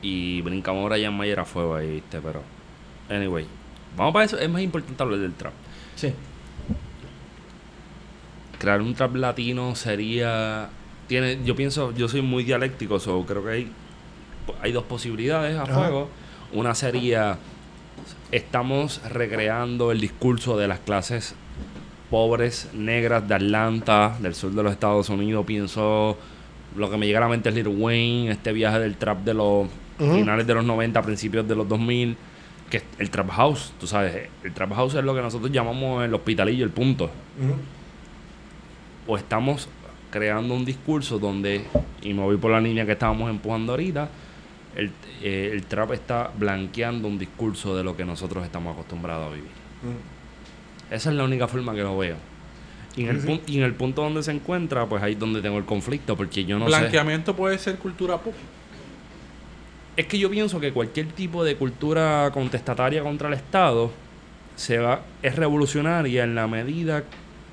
S4: Y brincamos ahora ya en Mayera Fuego ahí, viste, pero. Anyway, vamos para eso. Es más importante hablar del trap.
S2: Sí.
S4: crear un trap latino sería tiene yo pienso yo soy muy dialéctico so creo que hay hay dos posibilidades a
S1: Ajá.
S4: juego una sería estamos recreando el discurso de las clases pobres negras de Atlanta, del sur de los Estados Unidos. Pienso, lo que me llega a la mente es Little Wayne, este viaje del trap de los finales de los 90, principios de los 2000, que es el trap house, tú sabes, el trap house es lo que nosotros llamamos el hospitalillo, el punto. O estamos creando un discurso donde, y me voy por la línea que estábamos empujando ahorita, el, eh, el trap está blanqueando un discurso de lo que nosotros estamos acostumbrados a vivir. Esa es la única forma que lo veo. Y en, el
S1: Sí,
S4: pun- y en el punto donde se encuentra, pues ahí es donde tengo el conflicto, porque yo no sé.
S3: Blanqueamiento puede ser cultura pop.
S4: Es que yo pienso que cualquier tipo de cultura contestataria contra el Estado se va, es revolucionaria en la medida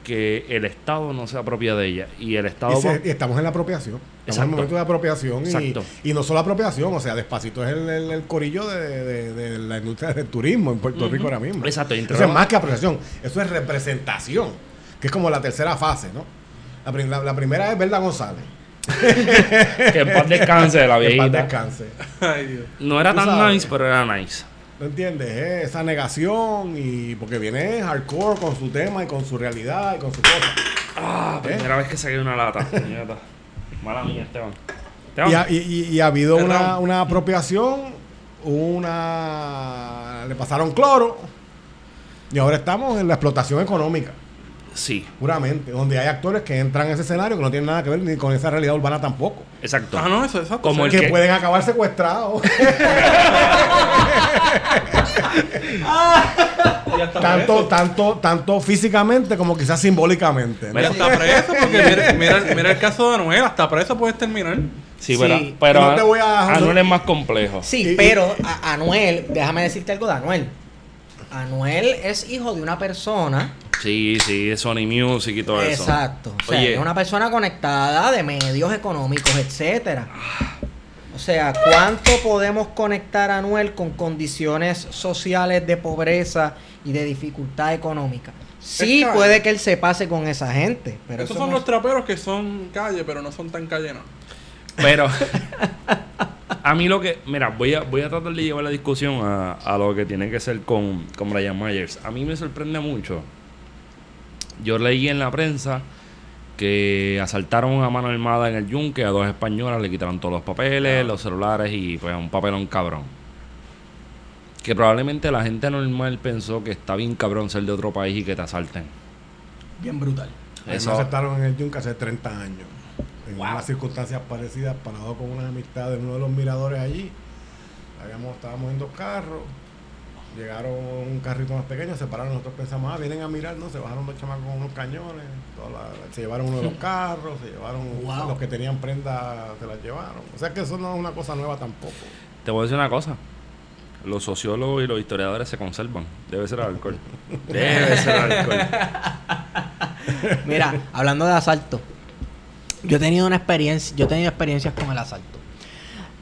S4: que el Estado no se apropia de ella. Y el Estado...
S1: Y, se- y estamos en la apropiación. Estamos en el momento de apropiación. Y, y no solo apropiación, o sea, Despacito es el, el- el corillo de, de- de la industria del turismo en Puerto Rico ahora mismo.
S4: Exacto,
S1: Eso es más que apropiación, eso es representación, que es como la tercera fase, ¿no? La, la- la primera es Verda González.
S4: que en paz descanse de la
S1: Que en paz
S4: viejita.
S1: descanse.
S3: Ay, Dios.
S4: No era tan
S1: sabes.
S4: nice, pero era nice.
S1: ¿No entiendes? Eh, Esa negación y porque viene hardcore con su tema y con su realidad y con su cosa.
S4: Ah,
S1: ¿Eh?
S4: primera vez que saqué una lata. Mala mía, Esteban. Esteban.
S1: Y ha, y- y- y ha habido una, una apropiación, una le pasaron cloro y ahora estamos en la explotación económica,
S4: Sí,
S1: puramente, donde hay actores que entran en ese escenario que no tienen nada que ver ni con esa realidad urbana tampoco,
S4: exacto.
S3: Ah, no, eso, exacto.
S4: Como el
S1: que
S4: que-
S1: pueden acabar secuestrados, tanto, tanto, tanto físicamente como quizás simbólicamente. ¿no?
S3: Y hasta preso, porque mira, mira, mira el caso de Anuel, hasta preso puedes terminar.
S4: Sí,
S2: Sí.
S4: pero, pero
S1: No te voy a-
S4: Anuel es más complejo.
S2: Sí,
S1: Y-
S2: pero a- Anuel, déjame decirte algo de Anuel. Anuel es hijo de una persona.
S4: Sí, sí, Sony Music y todo eso.
S2: Exacto. O sea,
S4: Oye.
S2: es una persona conectada de medios económicos, etcétera. O sea, ¿cuánto podemos conectar a Anuel con condiciones sociales de pobreza y de dificultad económica? Sí, puede que él se pase con esa gente, pero
S3: Esos
S2: eso
S3: son
S2: no
S3: los traperos que son calle, pero no son tan calle, no.
S4: Pero a mí lo que, mira, voy a, voy a tratar de llevar la discusión a, a lo que tiene que ser con, con Brian Myers. A mí me sorprende mucho. Yo leí en la prensa que asaltaron a mano armada en el yunque a dos españolas, le quitaron todos los papeles, los celulares y pues un papelón cabrón. Que probablemente la gente normal pensó que está bien cabrón ser de otro país y que te asalten.
S2: bien brutal.
S1: Me
S4: Eso,
S1: aceptaron en el Yunca hace 30 años. En unas circunstancias parecidas, parado con una amistad en uno de los miradores allí. Habíamos, estábamos en dos carros. Llegaron un carrito más pequeño, se pararon. Nosotros pensamos, ah, vienen a mirar, ¿no? Se bajaron dos chamacos con unos cañones. toda la- se llevaron uno de los carros, se llevaron
S2: Wow.
S1: los que tenían prendas, se las llevaron. O sea que eso no es una cosa nueva tampoco.
S4: te voy a decir una cosa. Los sociólogos y los historiadores se conservan. Debe ser alcohol. Debe ser alcohol.
S2: Mira, hablando de asalto, yo he tenido una experiencia, yo he tenido experiencias con el asalto.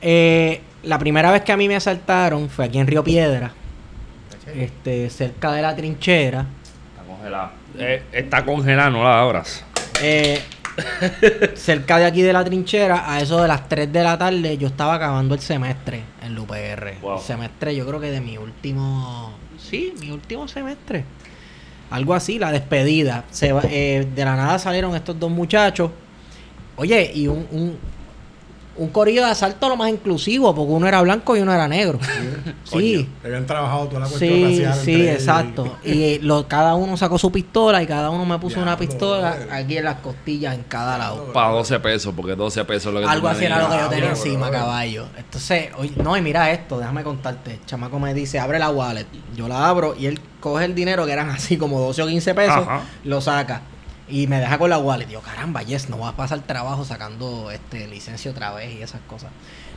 S2: Eh, la primera vez que a mí me asaltaron fue aquí en Río Piedra, este, cerca de la trinchera.
S4: Está congelada. Eh, está congelada, no la abras.
S2: Eh, cerca de aquí de la trinchera, a eso de las 3 de la tarde, yo estaba acabando el semestre en la UPR.
S4: Wow.
S2: El semestre, yo creo que de mi último. Sí, mi último semestre. Algo así, la despedida. Se eh, de la nada salieron estos dos muchachos. Oye, y un, un, un corillo de asalto lo más inclusivo, porque uno era blanco y uno era negro. sí.
S1: Habían trabajado toda la cuestión
S2: Sí,
S1: racial
S2: sí, exacto. Y eh, lo, cada uno sacó su pistola y cada uno me puso una pistola aquí en las costillas en cada lado.
S4: Para 12 pesos, porque 12 pesos es lo que
S2: Algo así era lo que yo tenía encima, caballo. Entonces, oye, no, y mira esto, déjame contarte. El chamaco me dice, abre la wallet. Yo la abro y él coge el dinero, que eran así como 12 o 15 pesos,
S4: Ajá.
S2: lo saca. Y me deja con la wallet. Digo, caramba, yes, no vas a pasar trabajo sacando este licencia otra vez y esas cosas.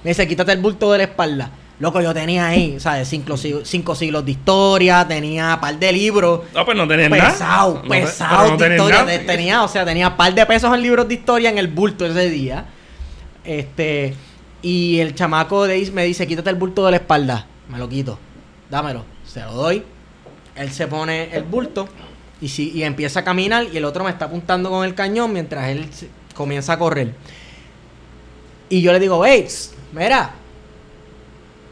S2: Me dice, quítate el bulto de la espalda. Loco, yo tenía ahí, ¿sabes? Cinco, cinco siglos de historia, tenía un par de libros.
S4: No, pues no tenías nada.
S2: Pesado,
S4: te-
S2: pesado
S4: no
S2: de historia.
S4: nada.
S2: Te- Tenía, o sea, tenía un par de pesos en libros de historia en el bulto ese día. Este, y el chamaco de, me dice, quítate el bulto de la espalda. Me lo quito. Dámelo. Se lo doy. Él se pone el bulto y, si, y empieza a caminar y el otro me está apuntando con el cañón mientras él comienza a correr. Y yo le digo, Bates, mira,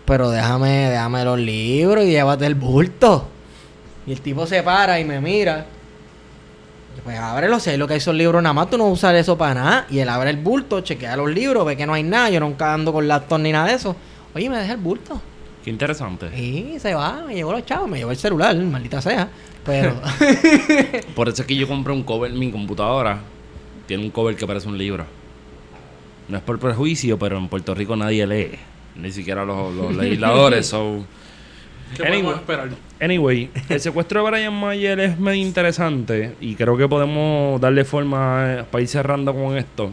S2: pero déjame, déjame los libros y llévate el bulto. Y el tipo se para y me mira. Pues ábrelo, hay lo que hay son libros nada más, tú no usas eso para nada. Y él abre el bulto, chequea los libros, ve que no hay nada, yo nunca ando con laptop ni nada de eso. Oye, me deja el bulto.
S4: Qué interesante.
S2: Y se va, me llevó los chavos, me llevó el celular, maldita sea. Pero,
S4: Por eso es que yo compré un cover, mi computadora tiene un cover que parece un libro. No es por prejuicio, pero en Puerto Rico nadie lee. Ni siquiera los, los legisladores. so.
S3: ¿Qué
S4: Anyway.
S3: podemos esperar?
S4: Anyway, el secuestro de Brian Mayer es medio interesante y creo que podemos darle forma eh, para ir cerrando con esto.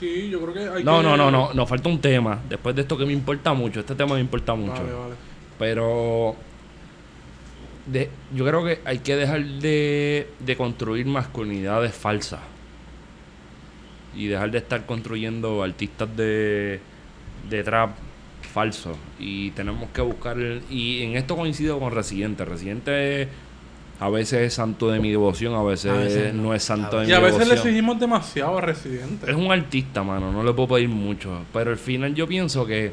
S3: Sí, yo creo que hay
S4: No,
S3: que...
S4: no, no, no, nos falta un tema. Después de esto que me importa mucho, este tema me importa mucho.
S3: Vale, vale.
S4: Pero de, yo creo que hay que dejar de, de construir masculinidades falsas. Y dejar de estar construyendo artistas de, de trap falsos. Y tenemos que buscar... el- y en esto coincido con Residente. Residente a veces es santo de mi devoción, a veces,
S2: A veces
S4: no.
S2: no.
S4: es santo de mi
S3: Y a veces le
S4: devoción.
S3: exigimos demasiado a Residente.
S4: Es un artista, mano, no le puedo pedir mucho. Pero al final yo pienso que.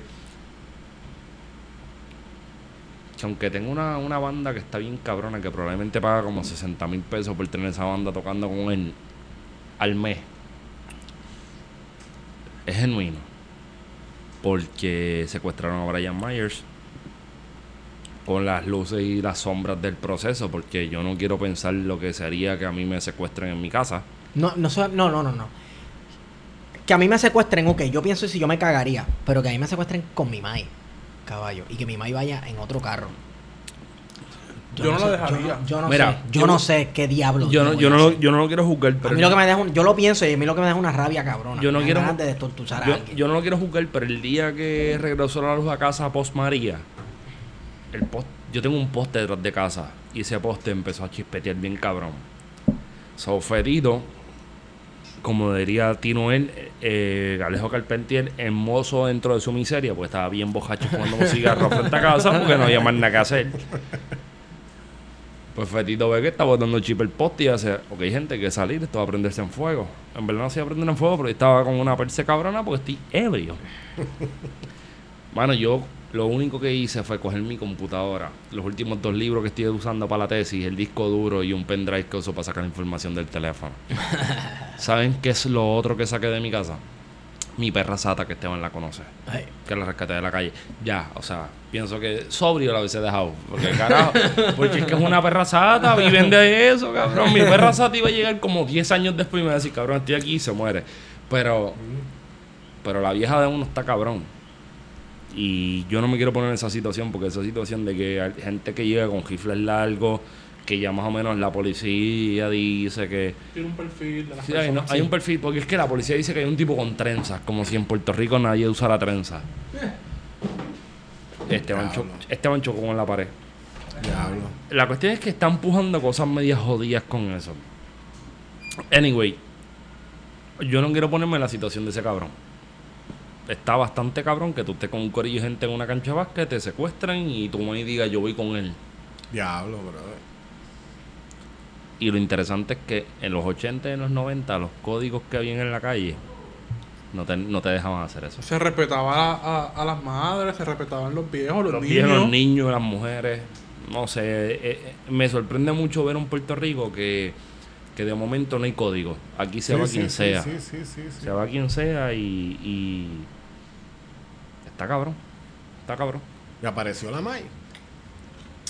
S4: Que aunque tengo una, una banda que está bien cabrona, que probablemente paga como 60 mil pesos por tener esa banda tocando con él al mes, es genuino. Porque secuestraron a Brian Myers con las luces y las sombras del proceso, porque yo no quiero pensar lo que sería que a mí me secuestren en mi casa.
S2: no, no, no, no, no, no. Que a mí me secuestren, ok, yo pienso si yo me cagaría, pero que a mí me secuestren con mi mai, caballo, y que mi mai vaya en otro carro.
S3: Yo no lo
S2: sé,
S3: dejaría.
S2: Yo no, yo no
S4: Mira,
S2: sé, yo,
S4: yo-
S2: no sé qué diablo.
S4: Yo no, yo, no, lo- yo no lo quiero juzgar, pero
S2: a mí lo que me deja un- yo lo pienso y a mí lo que me deja una rabia cabrona.
S4: Yo no quiero-
S2: de a
S4: yo,
S2: alguien.
S4: yo no lo quiero juzgar, pero el día que regresó la luz a casa post María, el post, yo tengo un poste detrás de casa y ese poste empezó a chispetear bien cabrón. So, ferido, como diría Tino él, eh, Alejo Carpentier, en mozo dentro de su miseria, pues estaba bien bojacho fumando un cigarro frente a casa porque no había más nada que hacer. Pues Fetito ve que está botando chip el poste y hace, ok, gente, que salir, esto va a prenderse en fuego. En verdad no se iba a prender en fuego, pero estaba con una perse cabrona porque estoy ebrio. Mano, yo lo único que hice fue coger mi computadora, los últimos dos libros que estoy usando para la tesis, el disco duro y un pendrive que uso para sacar información del teléfono. ¿Saben qué es lo otro que saqué de mi casa? Mi perra Sata, que Esteban la conoce
S2: Ay,
S4: que la rescaté de la calle. Ya, o sea, pienso que sobrio la hubiese dejado. Porque carajo, porque es que es una perra sata, viven de eso, cabrón. Mi perra sata iba a llegar como 10 años después y me iba a decir, cabrón, estoy aquí y se muere. Pero, pero la vieja de uno está cabrón. Y yo no me quiero poner en esa situación, porque esa situación de que hay gente que llega con rifles largos, que ya más o menos la policía dice que
S3: Tiene un perfil de las
S4: Sí, hay, no-
S3: personas.
S4: hay un perfil, porque es que la policía dice que hay un tipo con trenzas, como si en Puerto Rico nadie usara trenzas. Esteban, cho- Esteban chocó con la pared.
S1: Diablo.
S4: La cuestión es que está empujando cosas medias jodidas con eso. Anyway, yo no quiero ponerme en la situación de ese cabrón. Está bastante cabrón que tú estés con un corillo de gente en una cancha de básquet, te secuestran y tú me digas yo voy con él.
S1: Diablo, brother.
S4: Y lo interesante es que en los 80 y en los 90 los códigos que habían en la calle no te, no te dejaban hacer eso.
S3: Se respetaba a, a- a las madres, se respetaban los viejos, los,
S4: los
S3: niños.
S4: viejos, los niños, las mujeres. No sé, eh, eh, me sorprende mucho ver un Puerto Rico que, que de momento no hay código. Aquí se
S1: Sí,
S4: va
S1: sí,
S4: quien
S1: sí,
S4: sea.
S1: Sí, sí, sí, sí.
S4: Se va quien sea y, y está cabrón. Está cabrón.
S1: Y apareció la May.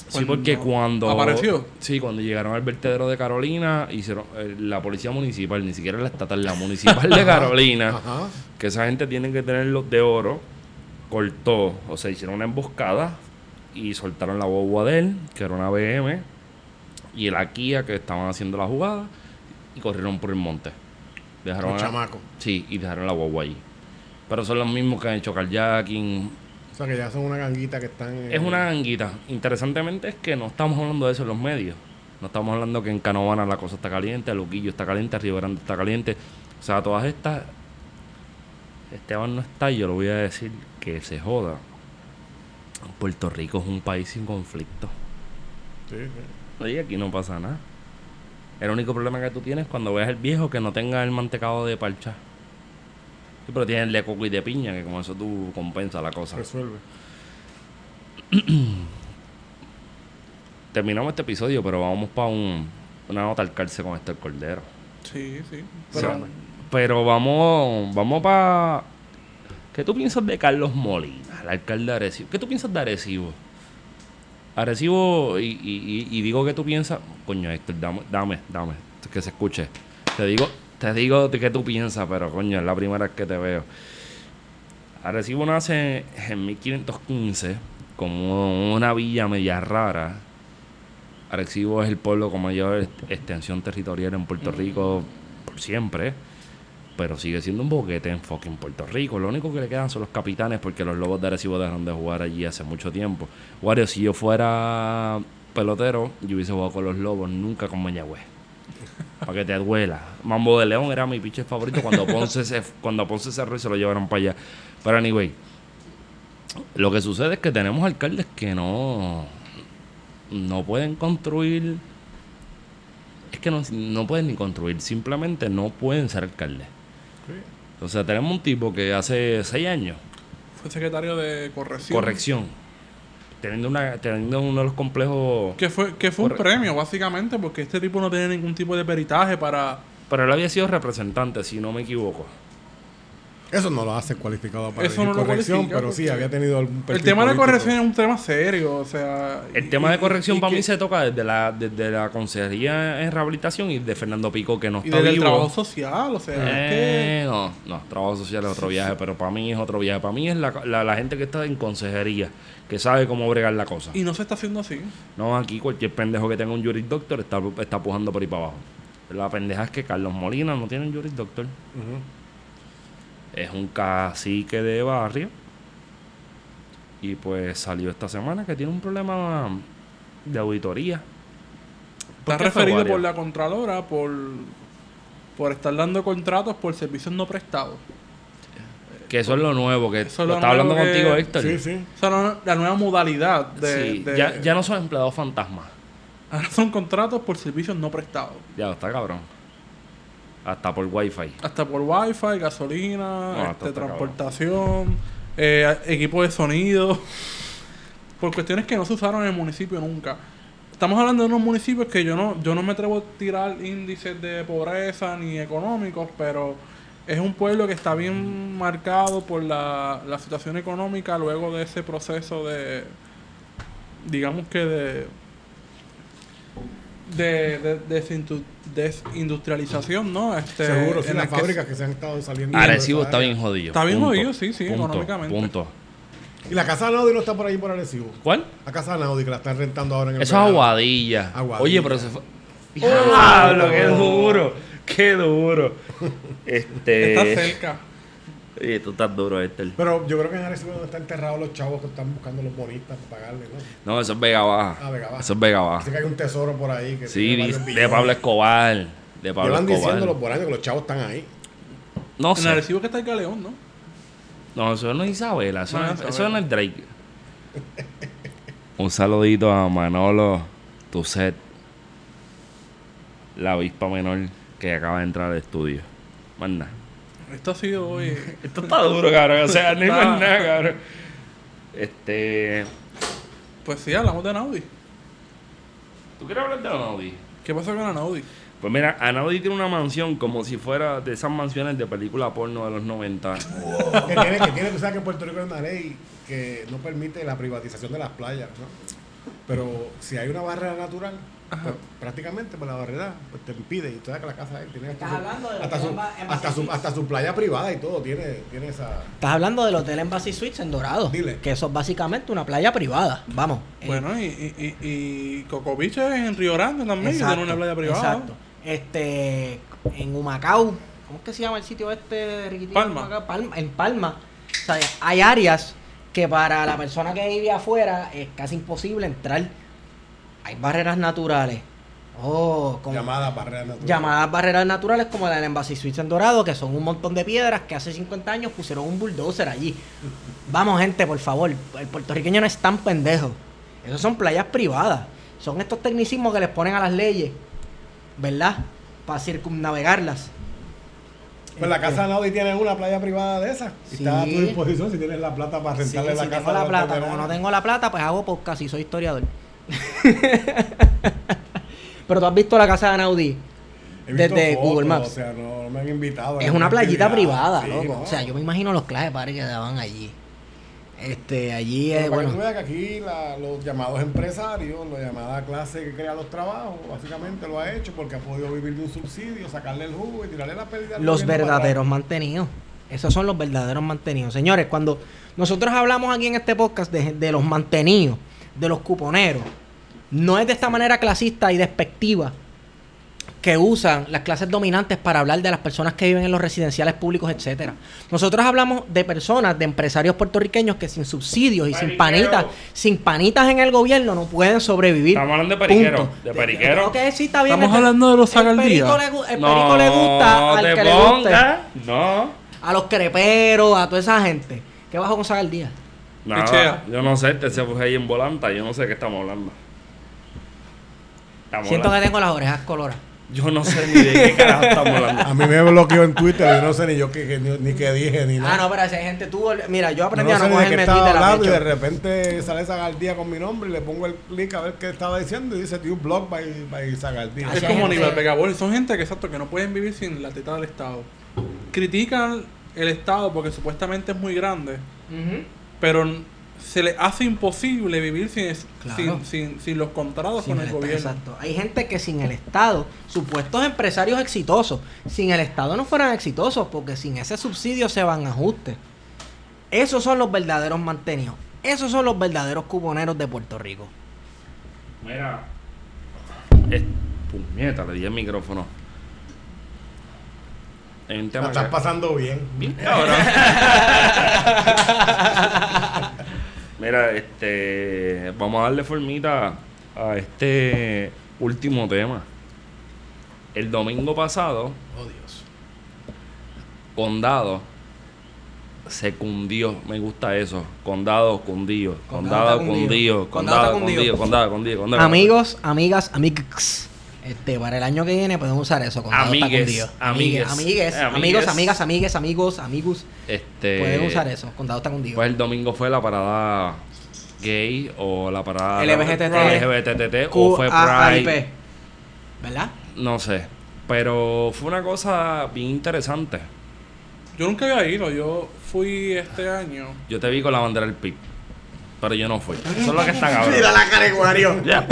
S4: Sí,
S3: Cuando
S4: porque cuando...
S3: apareció.
S4: Sí, cuando llegaron al vertedero de Carolina, hicieron eh, la policía municipal, ni siquiera la estatal, la municipal de Carolina,
S1: Ajá.
S4: que esa gente tiene que tener los de oro, cortó, o sea, hicieron una emboscada y soltaron la boba de él, que era una BM, y la Kia que estaban haciendo la jugada, y corrieron por el monte. Dejaron
S1: Los
S4: a-
S1: chamacos.
S4: Sí, y dejaron la boba allí. Pero son los mismos que han hecho carjacking.
S1: O sea, que ya son una ganguita que están... en-
S4: Es una ganguita. Interesantemente es que no estamos hablando de eso en los medios. No estamos hablando que en Canovana la cosa está caliente, Luquillo está caliente, Río Grande está caliente. O sea, todas estas... Esteban no está yo lo voy a decir que se joda. Puerto Rico es un país sin conflicto.
S1: Sí, sí.
S4: Oye, aquí no pasa nada. El único problema que tú tienes cuando veas el viejo que no tenga el mantecado de parcha. Sí, pero tienes el de coco y de piña, que con eso tú compensas la cosa.
S1: Resuelve.
S4: Terminamos este episodio, pero vamos para un una nota al cárcel con este Cordero.
S3: Sí, sí.
S4: Pero, vamos, vamos para... ¿Qué tú piensas de Carlos Molina, el alcalde de Arecibo? ¿Qué tú piensas de Arecibo? Arecibo, y, y, y, y digo que tú piensas... Coño, Héctor, dame, dame, dame, que se escuche. Te digo, te digo de qué tú piensas, pero coño, es la primera vez que te veo. Arecibo nace en 1515 como una villa media rara. Arecibo es el pueblo con mayor extensión territorial en Puerto Rico por siempre. Pero sigue siendo un boquete en fucking Puerto Rico. Lo único que le quedan son los capitanes porque los lobos de Arecibo dejaron de jugar allí hace mucho tiempo. Wario, si yo fuera pelotero, yo hubiese jugado con los lobos, nunca con Mayagüez. Para que te duela. Mambo de León era mi pitcher favorito cuando Ponce se, cuando Ponce cerró y se lo llevaron para allá. Pero anyway, lo que sucede es que tenemos alcaldes que no, no pueden construir. Es que no, no pueden ni construir, simplemente no pueden ser alcaldes. O sea, tenemos un tipo que hace seis años,
S3: fue secretario de corrección.
S4: corrección, teniendo, una, teniendo uno de los complejos.
S3: Que fue, que fue un premio, básicamente, porque este tipo no tenía ningún tipo de peritaje para...
S4: Pero él había sido representante, si no me equivoco.
S1: Eso no lo hace cualificado para
S3: Eso no
S1: corrección, pero sí había tenido algún
S3: El tema de corrección es un tema serio, o sea...
S4: El
S3: y-
S4: tema de
S3: y-
S4: corrección
S3: y
S4: para
S3: que-
S4: mí se toca desde la, desde la consejería en rehabilitación y de Fernando Pico, que no
S3: Y
S4: está
S3: el
S4: vivo.
S3: trabajo social, o sea, es que...
S4: No, no, trabajo social es otro viaje, pero para mí es otro viaje. Para mí es la, la, la gente que está en consejería, que sabe cómo bregar la cosa.
S3: Y no se está haciendo así.
S4: No, aquí cualquier pendejo que tenga un juris doctor está, está pujando por ahí para abajo. La pendeja es que Carlos Molina no tiene un juris doctor. Es un cacique de barrio. Y pues salió esta semana que tiene un problema de auditoría. ¿Por
S3: Está referido por la Contralora por, por estar dando contratos por servicios no prestados.
S4: Que eso es lo nuevo, que
S3: Eso
S4: lo
S3: lo
S4: está hablando
S3: que-
S4: contigo, Héctor.
S1: Sí, sí.
S3: O sea, la, la nueva modalidad de...
S4: Sí,
S3: de-
S4: ya, ya no son empleados fantasmas.
S3: Ahora son contratos por servicios no prestados.
S4: Ya está cabrón. Hasta por wifi.
S3: Hasta por wifi, gasolina,
S4: No,
S3: este, transportación, eh, equipo de sonido. Por cuestiones que no se usaron en el municipio nunca. Estamos hablando de unos municipios que yo no, yo no me atrevo a tirar índices de pobreza ni económicos, pero es un pueblo que está bien marcado por la, la situación económica luego de ese proceso de, digamos que de, de, de- desindu- desindustrialización, ¿no? Este,
S1: Seguro, sí,
S3: en
S1: las
S3: que
S1: fábricas que se han estado saliendo. de
S4: Arecibo está bien jodido.
S3: Está bien
S4: Punto.
S3: jodido, sí, sí,
S4: Punto,
S3: económicamente.
S4: Punto.
S1: Y la casa de Naudi no está por ahí por Arecibo.
S4: ¿Cuál?
S1: La casa de Naudi que la están rentando ahora en el
S4: Eso es. Aguadilla.
S1: Aguadilla.
S4: Oye, pero se fue. ¡Diablo! ¡Qué duro! ¡Qué duro! Este.
S3: Está cerca.
S4: Oye, tú estás duro, Héctor.
S1: Pero yo creo que en Arecibo donde están enterrados los chavos que están buscando los bonistas para pagarle, ¿no?
S4: No, eso es Vega Baja.
S1: Ah, Vega Baja.
S4: Eso es Vega
S1: Así
S4: Baja.
S1: que hay un tesoro por ahí que
S4: Sí, de. Pablo Escobar. De Pablo
S1: Llevan diciendo los
S4: Escobar.
S1: por años que los chavos están ahí.
S4: No
S3: En
S4: sé.
S3: Arecibo que está el Galeón, ¿no?
S4: No, eso no es Isabela. Eso
S3: No
S4: no,
S3: es
S4: es,
S3: Isabela.
S4: eso no es Drake. Un saludito a Manolo Tuset, la avispa menor que acaba de entrar al estudio. Más nada.
S3: Esto ha sido hoy.
S4: Esto está duro, cabrón. O sea, no hay más nada, cabrón. Este.
S3: Pues sí, hablamos de Anaudi.
S4: ¿Tú quieres hablar de Anaudi?
S3: ¿Qué pasa con Anaudi?
S4: Pues mira, Anaudi tiene una mansión como si fuera de esas mansiones de película porno de los 90.
S1: que tiene, que tiene, tú sabes que en Puerto Rico hay una ley que no permite la privatización de las playas, ¿no? Pero si hay una barrera natural, pues, prácticamente pues la barrera pues, te impide. Y tú sabes que la casa de él tiene hasta, su, hasta,
S2: que
S1: su, hasta, su, hasta su playa privada y todo, tiene, tiene esa...
S2: Estás hablando del Hotel Embassy Suites en Dorado.
S1: Dile.
S2: Que eso es básicamente una playa privada. Vamos. eh,
S3: Bueno, y, y, y, y Coco Beach es en Río Grande también,
S2: exacto,
S3: tiene una playa privada.
S2: Exacto. Este, en Humacao, ¿cómo es que se llama el sitio este? riquitito Palma. En Palma. O sea, hay áreas que para la persona que vive afuera es casi imposible entrar. Hay barreras naturales. Oh, como
S1: Llamada barrera natural.
S2: llamadas barreras naturales como la del Embassy Suites en Dorado, que son un montón de piedras que hace 50 años pusieron un bulldozer allí. Vamos, gente, por favor. El puertorriqueño no es tan pendejo. Esas son playas privadas. Son estos tecnicismos que les ponen a las leyes, ¿verdad? Para circunnavegarlas.
S1: Pues la casa de Naudi tiene una playa privada de esas. Y
S2: Sí.
S1: Está a tu disposición si tienes la plata para
S2: Sí,
S1: rentarle la
S2: si
S1: casa.
S2: tengo la plata, como no tengo la plata, pues hago podcast y soy historiador. Pero tú has visto la casa de Anaudí. Desde
S1: fotos,
S2: Google Maps.
S1: O sea, no, no me han invitado.
S2: Es una playita privada,
S1: sí,
S2: loco.
S1: no.
S2: O sea, yo me imagino los clases party que daban allí. Este, allí es,
S1: para que
S2: bueno.
S1: veas que aquí la- los llamados empresarios, la llamada clase que crea los trabajos, básicamente lo ha hecho porque ha podido vivir de un subsidio, sacarle el jugo y tirarle la pérdida.
S2: Los
S1: para
S2: verdaderos mantenidos. Esos son los verdaderos mantenidos. Señores, cuando nosotros hablamos aquí en este podcast de, de los mantenidos, de los cuponeros, no es de esta manera clasista y despectiva que usan las clases dominantes para hablar de las personas que viven en los residenciales públicos, etcétera. Nosotros hablamos de personas, de empresarios puertorriqueños que sin subsidios y sin panitas, sin panitas en el gobierno no pueden sobrevivir.
S4: Estamos hablando de periquero,
S2: Punto.
S4: de periquero.
S2: Creo que sí, está bien.
S3: Estamos
S2: El-
S3: hablando de los
S2: el perico le gu- El perico le gusta al que le guste.
S4: pongas. No.
S2: A los creperos, a toda esa gente. ¿Qué bajo con?
S4: Nada,
S3: Pichea.
S4: yo no sé, este se fue ahí en volanta, yo no sé de qué estamos hablando. Estamos
S2: Siento que tengo las orejas coloradas.
S4: Yo no sé ni de qué carajo estamos hablando.
S1: A mí me bloqueó en Twitter, yo no sé ni yo qué, qué- ni, ni qué dije ni nada.
S2: Ah, no, pero si hay gente, tú. Mira, yo aprendí
S1: no
S2: a
S1: sé
S2: no
S1: ni de qué
S2: cogerme Twitter a
S1: hablando y de repente sale Zagaldía con mi nombre y le pongo el clic a ver qué estaba diciendo y dice, tío, blog by, by Zagaldía.
S2: Así
S3: Es como
S2: gente-
S3: Aníbal Pegabol. Son gente que, exacto, que no pueden vivir sin la teta del Estado. Critican el Estado porque supuestamente es muy grande,
S2: Ujú.
S3: Pero se le hace imposible vivir sin, es-
S2: Claro.
S3: sin, sin, sin los contratos
S2: Sin
S3: con el, gobierno.
S2: Exacto. Hay gente que sin el Estado, supuestos empresarios exitosos, sin el Estado no fueran exitosos porque sin ese subsidio se van ajustes. Esos son los verdaderos mantenidos. Esos son los verdaderos cuboneros de Puerto Rico.
S4: Mira. Es, puñeta, le di el micrófono. Hay un
S1: La
S4: tema
S1: estás
S4: que-
S1: pasando bien.
S4: Bien cabrón. Mira, este. Vamos a darle formita a este último tema. El domingo pasado,
S1: Oh, Dios.
S4: Condado se cundió. Me gusta eso. Condado cundido.
S2: Condado cundido.
S4: cundido.
S2: Condado
S4: Condado
S2: está cundido.
S4: cundido. Condado cundido. condado.
S2: Amigos, amigas, amigos. Este, para el año que viene pueden usar eso. Con
S4: Amigues, amigues.
S2: amigues,
S4: Eh,
S2: amigos,
S4: amigues.
S2: amigas, amigues, amigos, amigos.
S4: Este.
S2: Pueden usar eso. Condado está cundido.
S4: Pues el domingo fue la parada gay o la parada
S2: LGBTT.
S4: LGBTT o fue. Pride.
S2: ¿Verdad?
S4: No sé. Pero fue una cosa bien interesante.
S3: Yo nunca había ido, yo fui este año.
S4: Yo te vi con la bandera del PIB. Pero yo no fui. Eso es lo que está cabrón.
S2: Mira la cara de Wario.
S4: Ya.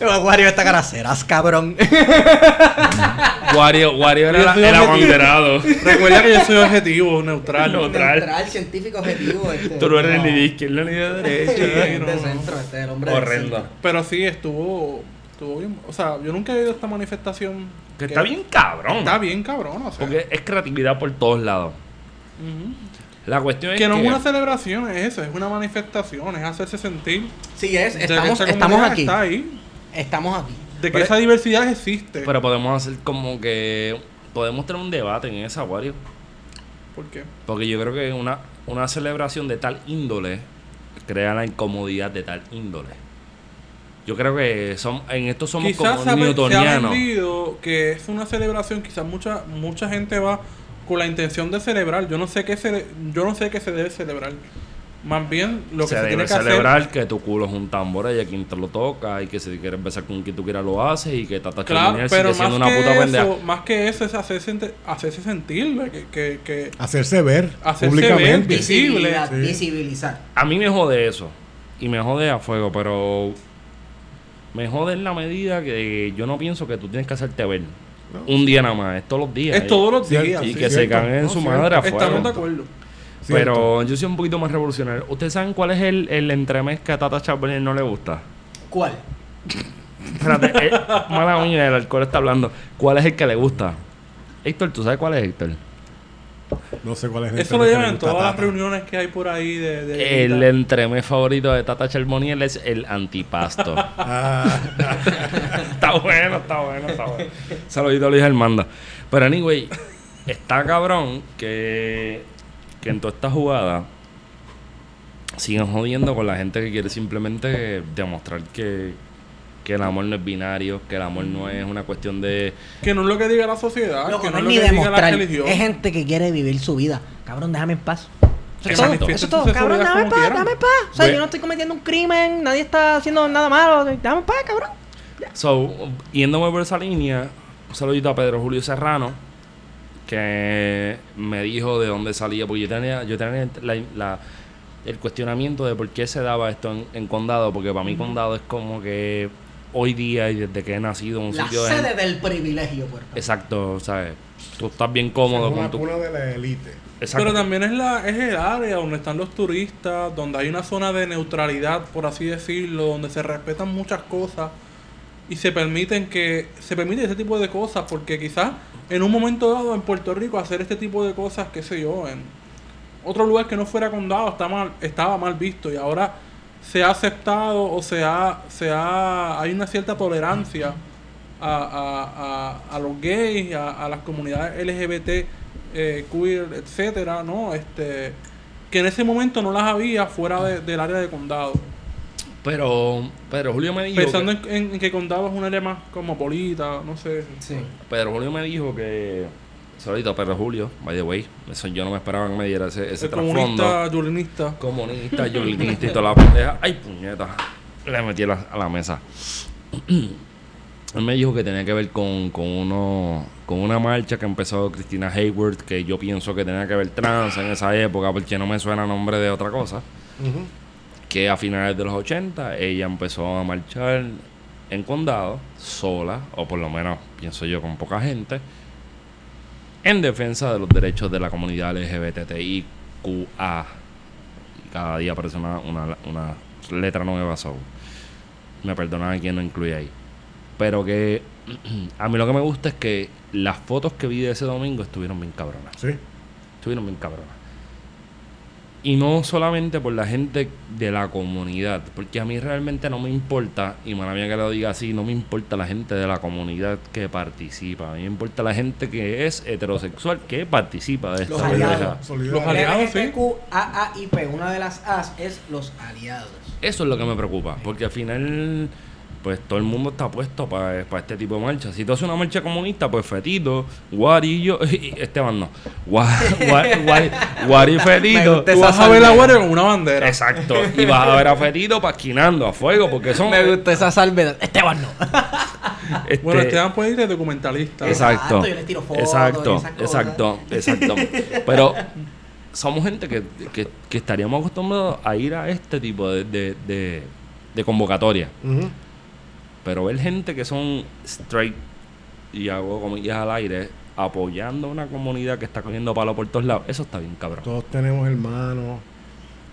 S2: Wario esta cara serás cabrón.
S4: Wario, Wario era
S3: objetivo.
S4: abanderado.
S3: Recuerda que yo soy objetivo, neutral.
S4: Neutral.
S2: Neutral, científico objetivo. Este.
S4: Tú no eres
S2: No.
S4: ni de izquierda ni de derecha.
S3: No,
S2: de
S3: no.
S2: centro, este es el hombre del
S4: Horrendo.
S2: centro.
S3: Pero sí, estuvo, estuvo bien. O sea, yo nunca he ido a esta manifestación.
S4: Que está bien cabrón.
S3: Está bien cabrón, o sea.
S4: Porque es creatividad por todos lados.
S3: Ujú.
S4: La cuestión es
S3: Que
S4: que...
S3: no es una celebración, es eso, es una manifestación, es hacerse sentir.
S2: Sí, es,
S3: de que
S2: estamos,
S3: esa
S2: estamos aquí.
S3: Está ahí,
S2: Estamos aquí.
S3: de que
S4: Pero-
S3: esa diversidad existe.
S4: Pero podemos hacer como que... Podemos tener un debate en esa, Wario.
S3: ¿Por qué?
S4: Porque yo creo que una, una celebración de tal índole crea la incomodidad de tal índole. Yo creo que son, en esto somos
S3: Quizás se
S4: como
S3: ha, se ha
S4: newtonianos.
S3: vendido que es una celebración, quizás mucha mucha gente va con la intención de celebrar. Yo no sé qué se, yo no sé qué se debe celebrar. Más bien lo que
S4: se
S3: se,
S4: debe
S3: tiene que
S4: celebrar
S3: hacer.
S4: que tu culo es un tambor y a quien te lo toca y que si quieres besar con quien tú quieras lo haces y que Tata
S3: Claro,
S4: Charbonnier
S3: pero
S4: sigue
S3: más
S4: siendo una
S3: que,
S4: puta pendeja.
S3: eso, más que eso es hacerse, hacerse sentir que, que, que
S1: Hacerse ver
S3: Hacerse
S1: públicamente.
S3: ver. Visible,
S2: Visibilidad,
S1: sí.
S2: Visibilizar.
S4: A mí me jode eso. Y me jode a fuego, pero me jode en la medida que yo no pienso que tú tienes que hacerte ver. Un día nada más, es todos los días.
S3: es todos los días.
S4: y
S3: sí.
S4: que se caguen en
S1: No,
S4: su
S1: cierto.
S4: madre a fuego.
S3: Estamos de acuerdo.
S4: Pero yo soy un poquito más revolucionario. ¿Ustedes saben cuál es el, el entremés que a Tata Charbonnier no le gusta?
S2: ¿Cuál?
S4: Espérate, eh, mala mía, el alcohol está hablando. ¿Cuál es el que le gusta? Héctor, ¿tú sabes cuál es Héctor?
S1: No sé cuál es el
S3: Eso lo llevan
S1: le
S3: en todas las reuniones que hay por ahí de... de-
S4: El entremés favorito de Tata Charbonnier es el antipasto.
S1: Ah,
S4: está bueno, está bueno, está bueno. Saludito a Luis Armando. Pero anyway, está cabrón que, que en toda esta jugada sigan jodiendo con la gente que quiere simplemente demostrar que, que el amor no es binario, que el amor no es una cuestión de...
S3: Que no es lo que diga la sociedad,
S2: Loco,
S3: que
S2: no
S3: no
S2: es
S3: lo que diga la
S2: demostrar.
S3: religión.
S2: Es gente que quiere vivir su vida. Cabrón, déjame en paz. Eso es todo.
S3: manifiesten
S2: Eso es todo. Cabrón, déjame en paz,
S3: quieran.
S2: déjame en paz. O sea,
S1: Ve-
S2: yo no estoy cometiendo un crimen, nadie está haciendo nada malo. Déjame en paz, cabrón.
S4: So, yéndome por esa línea, un saludito a Pedro Julio Serrano, que me dijo de dónde salía, porque yo tenía, yo tenía la- la- el cuestionamiento de por qué se daba esto en, en condado, porque para mí condado es como que hoy día y desde que he nacido en un
S2: La
S4: sitio de
S2: sede del privilegio, Puerto.
S4: Exacto, ¿sabes? Tú estás bien cómodo
S1: Es una
S4: con tu...
S1: cuna de la élite.
S4: Exacto.
S3: Pero también es, la, es el área donde están los turistas, donde hay una zona de neutralidad, por así decirlo, donde se respetan muchas cosas y se permiten que se permite ese tipo de cosas, porque quizás en un momento dado en Puerto Rico hacer este tipo de cosas, qué sé yo, en otro lugar que no fuera condado está mal, estaba mal visto y ahora se ha aceptado o se ha, se ha hay una cierta tolerancia a, a, a, a los gays, a, a las comunidades LGBT, eh, queer, etcétera, ¿no? Este, que en ese momento no las había fuera de- del área de condado.
S4: Pero, pero Julio me dijo...
S3: Pensando
S4: que-
S3: en, en que condado es un área más cosmopolita, no sé.
S2: Sí.
S4: Pedro Julio me dijo que... Saludito a Pedro Julio, by the way. Eso yo no me esperaba que me diera ese, ese trasfondo.
S3: comunista, yulinista.
S4: Comunista, yolinista y toda la pendeja. Ay, puñeta. Le metí a la, a la mesa. Él me dijo que tenía que ver con, con uno con una marcha que empezó Cristina Hayward, que yo pienso que tenía que ver trans en esa época, porque no me suena nombre de otra cosa. Que a finales de los 80 ella empezó a marchar en condado, sola, o por lo menos pienso yo con poca gente, en defensa de los derechos de la comunidad LGBTIQA. Cada día aparece una, una, una letra nueva, so. Me perdonan a quien no incluye ahí. Pero que a mí lo que me gusta es que las fotos que vi de ese domingo estuvieron bien cabronas.
S1: Sí.
S4: Estuvieron bien cabronas. Y no solamente por la gente de la comunidad, porque a mí realmente no me importa, y mala mía que lo diga así, no me importa la gente de la comunidad que participa, a mí me importa la gente que es heterosexual que participa de esta
S2: Los aliados.
S3: Los aliados, sí.
S2: LGBTQAAIP, una de las A's es los aliados.
S4: Eso es lo que me preocupa, porque al final, pues todo el mundo está puesto para este tipo de marcha. Si tú haces una marcha comunista, pues Fetito, Guarillo, y Esteban no, Gua- Gua- Gua- Guari y
S2: Me
S4: Fetito.
S3: Tú vas a ver la
S2: salvedad.
S3: guardia con una bandera.
S4: Exacto, y vas a ver a Fetito pasquinando a fuego, porque son...
S2: Me gusta esa salvedad. Esteban no.
S4: este,
S3: Bueno, Esteban puede ir de documentalista.
S4: Exacto.
S2: Exacto, yo le tiro fotos y
S4: Exacto, exacto, exacto. Pero somos gente que, que, que estaríamos acostumbrados a ir a este tipo de, de, de, de convocatoria. Pero ver gente que son straight, y hago comillas al aire, apoyando a una comunidad que está cogiendo palo por todos lados, eso está bien cabrón.
S1: Todos tenemos hermanos.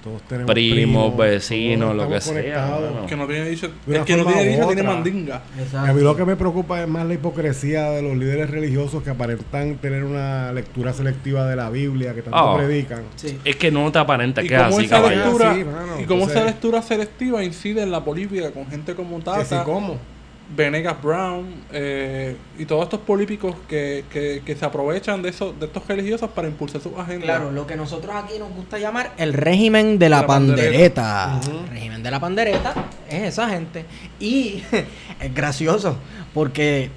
S1: Todos tenemos
S4: Primos, vecinos, lo que sea.
S3: Que no tiene dicho, el que no tiene dicho tiene mandinga.
S1: Y a
S2: Exacto.
S1: mí lo que me preocupa es más la hipocresía de los líderes religiosos que aparentan tener una lectura selectiva de la Biblia, que tanto
S4: Oh.
S1: predican.
S2: Sí.
S4: Es que no te aparenta que así,
S3: esa lectura,
S1: Sí, mano,
S3: y cómo esa lectura selectiva incide en la política con gente como
S1: Que
S3: Tata,
S1: sí, ¿cómo?
S3: Venegas Brown eh, y todos estos políticos que, que, que se aprovechan de, eso, de estos religiosos para impulsar sus agendas.
S2: Claro, lo que nosotros aquí nos gusta llamar el régimen de la,
S3: La
S2: pandereta.
S3: pandereta.
S2: El régimen de la pandereta es esa gente. Y es gracioso porque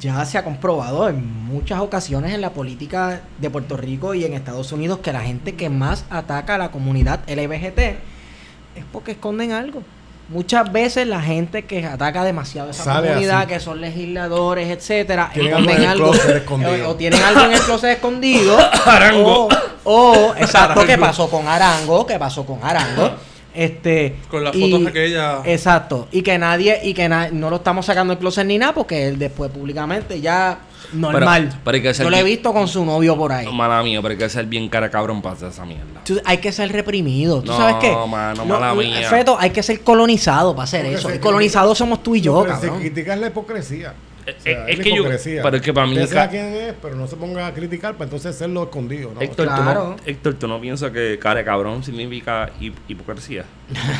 S2: ya se ha comprobado en muchas ocasiones en la política de Puerto Rico y en Estados Unidos que la gente que más ataca a la comunidad LGBT es porque esconden algo. Muchas veces la gente que ataca demasiado a esa
S1: Sale
S2: comunidad,
S1: así.
S2: que son legisladores, etcétera, esconden
S1: algo
S2: eh, o tienen algo en el closet escondido,
S4: Arango.
S2: o, o, exacto, ¿qué pasó con Arango? ¿Qué pasó con Arango? Este,
S3: Con las
S2: y-
S3: fotos aquellas.
S2: Exacto, y que nadie, y que na- no lo estamos sacando del closet ni nada, porque él después públicamente ya normal.
S4: pero hay que ser
S2: Yo lo he
S4: bien-
S2: visto con su novio por ahí.
S4: Mala mía, pero hay que ser bien cara cabrón para hacer esa mierda.
S2: Tú- hay que ser reprimido. ¿Tú
S4: No,
S2: sabes qué?
S4: mano, mala mía.
S2: Feto, hay que ser colonizado para hacer
S1: Porque
S2: eso.
S1: se
S2: Y colonizados somos tú y yo,
S1: que se
S2: cabrón.
S1: la hipocresía.
S4: Eh,
S1: O sea,
S4: eh, es
S1: la
S4: que yo- pero es que para mí ca-
S1: quién es, pero no se ponga a criticar para entonces hacerlo escondido. ¿no?
S4: Héctor, ¿tú no, Héctor, ¿tú no piensas que cara cabrón significa hip- hipocresía?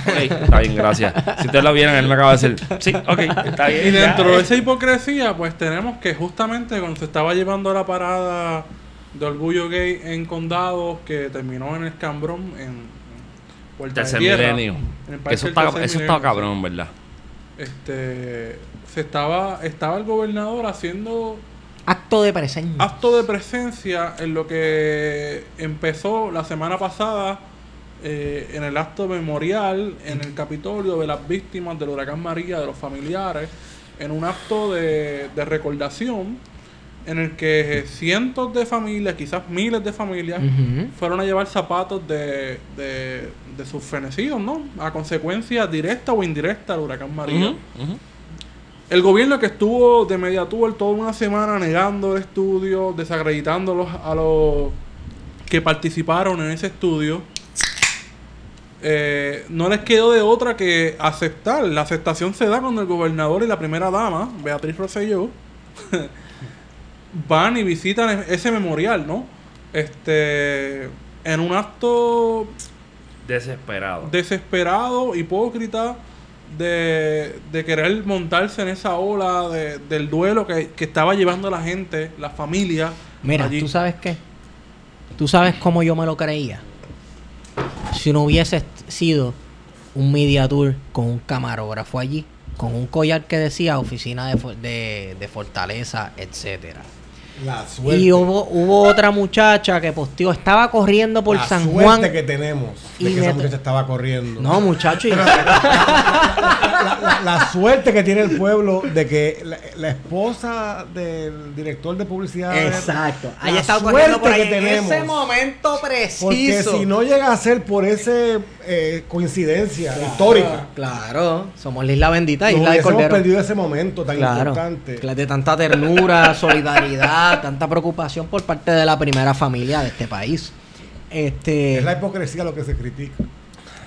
S4: Está bien, gracias. Si ustedes lo vieran, él me acaba de decir, sí, ok, está bien.
S3: Y dentro de esa hipocresía, pues tenemos que justamente cuando se estaba llevando la parada de orgullo gay en condados que terminó en el Cambrón, en, en Puerta
S4: Tercer
S3: de Tierra,
S4: milenio.
S3: en el
S4: Que
S3: Parque
S4: Eso está, eso
S3: Milenio,
S4: está cabrón, ¿verdad?
S3: Este, se estaba, estaba el gobernador haciendo
S2: Acto de presencia.
S3: acto de presencia en lo que empezó la semana pasada eh, en el acto memorial en el Capitolio de las víctimas del huracán María, de los familiares. en un acto de, de recordación en el que cientos de familias, quizás miles de familias, fueron a llevar zapatos de, de, de sus fenecidos, ¿no? A consecuencia directa o indirecta del huracán María. El gobierno que estuvo de Mediatour toda una semana negando el estudio, desacreditando a los, a los que participaron en ese estudio, eh, no les quedó de otra que aceptar. La aceptación se da cuando el gobernador y la primera dama, Beatriz Rosselló, van y visitan e- ese memorial, ¿no? Este, en un acto
S4: Desesperado.
S3: desesperado, hipócrita, de, de querer montarse en esa ola de- del duelo que, que estaba llevando la gente, la familia.
S2: Mira,
S3: allí.
S2: ¿tú sabes qué? ¿Tú sabes cómo yo me lo creía? Si no hubiese sido un media tour con un camarógrafo allí, con un collar que decía oficina de, de, de fortaleza, etcétera.
S1: La suerte.
S2: Y hubo, hubo otra muchacha que posteó, estaba corriendo por
S1: la
S2: San
S1: suerte
S2: Juan.
S1: que tenemos de
S2: Y
S1: que esa muchacha estaba corriendo.
S2: No, muchacho, y-
S1: la, la- la suerte que tiene el pueblo de que la, esposa del director de publicidad.
S2: Exacto. Ahí estaba corriendo por ahí
S1: que
S2: en
S1: tenemos.
S2: ese momento preciso.
S1: Porque si no llega a ser por esa coincidencia histórica,
S2: Claro, somos la isla bendita,
S1: nos
S2: isla de Cordero.
S1: perdido ese momento tan
S2: Claro,
S1: importante.
S2: de tanta ternura, solidaridad, tanta preocupación por parte de la primera familia de este país. Este,
S1: Es la hipocresía lo que se critica.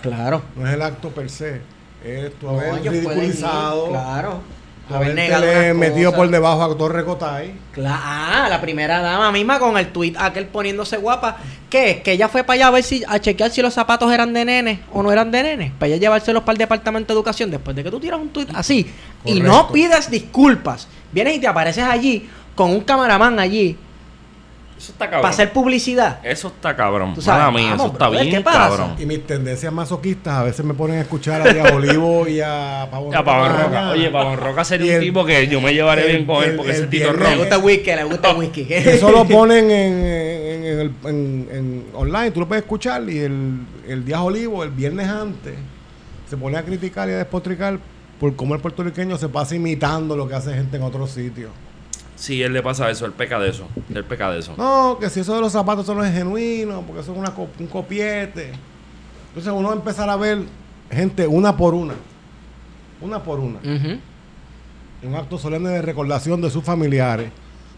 S2: claro.
S1: No es el acto per se. Es tu
S2: No,
S1: haber
S2: ir,
S1: ridiculizado.
S2: claro. Haber negado
S1: metido por debajo a Torre Cotay.
S2: Cla- ah, la primera dama misma con el tweet aquel poniéndose guapa. ¿Qué? Que ella fue para allá a ver si a chequear si los zapatos eran de nene o no eran de nene. Para ella llevárselos para el departamento de educación después de que tú tiras un tweet así y no pides disculpas. Vienes y te apareces allí con un cameraman allí
S4: Eso está cabrón.
S2: para hacer publicidad.
S4: Eso está cabrón.
S2: Tú sabes,
S4: Mala mía,
S2: vamos,
S4: eso está
S2: brother,
S4: bien
S2: ¿qué pasa?
S4: cabrón.
S1: Y mis tendencias masoquistas a veces me ponen a escuchar a Díaz Olivo y a Pavón
S4: Ya, Pavón Roca. Oye, Pavón Roca
S1: Y
S4: sería
S1: el-
S4: un tipo que yo me llevaré
S1: el-
S4: bien con él
S1: el-
S4: porque
S1: el
S4: ese
S1: viernes-
S2: Le gusta el whisky, le gusta el whisky.
S1: Eso lo ponen en, en- en el- en- en online, tú lo puedes escuchar y el, el Díaz Olivo, el viernes antes, se pone a criticar y a despotricar por cómo el puertorriqueño se pasa imitando lo que hace gente en otros sitios.
S4: Sí, él le pasa eso, él peca de eso. Él peca de eso.
S1: No, que si eso de los zapatos eso no es genuino, porque eso es una, un copiete. Entonces uno va a empezar a ver gente una por una, una por una, en un acto solemne de recordación de sus familiares,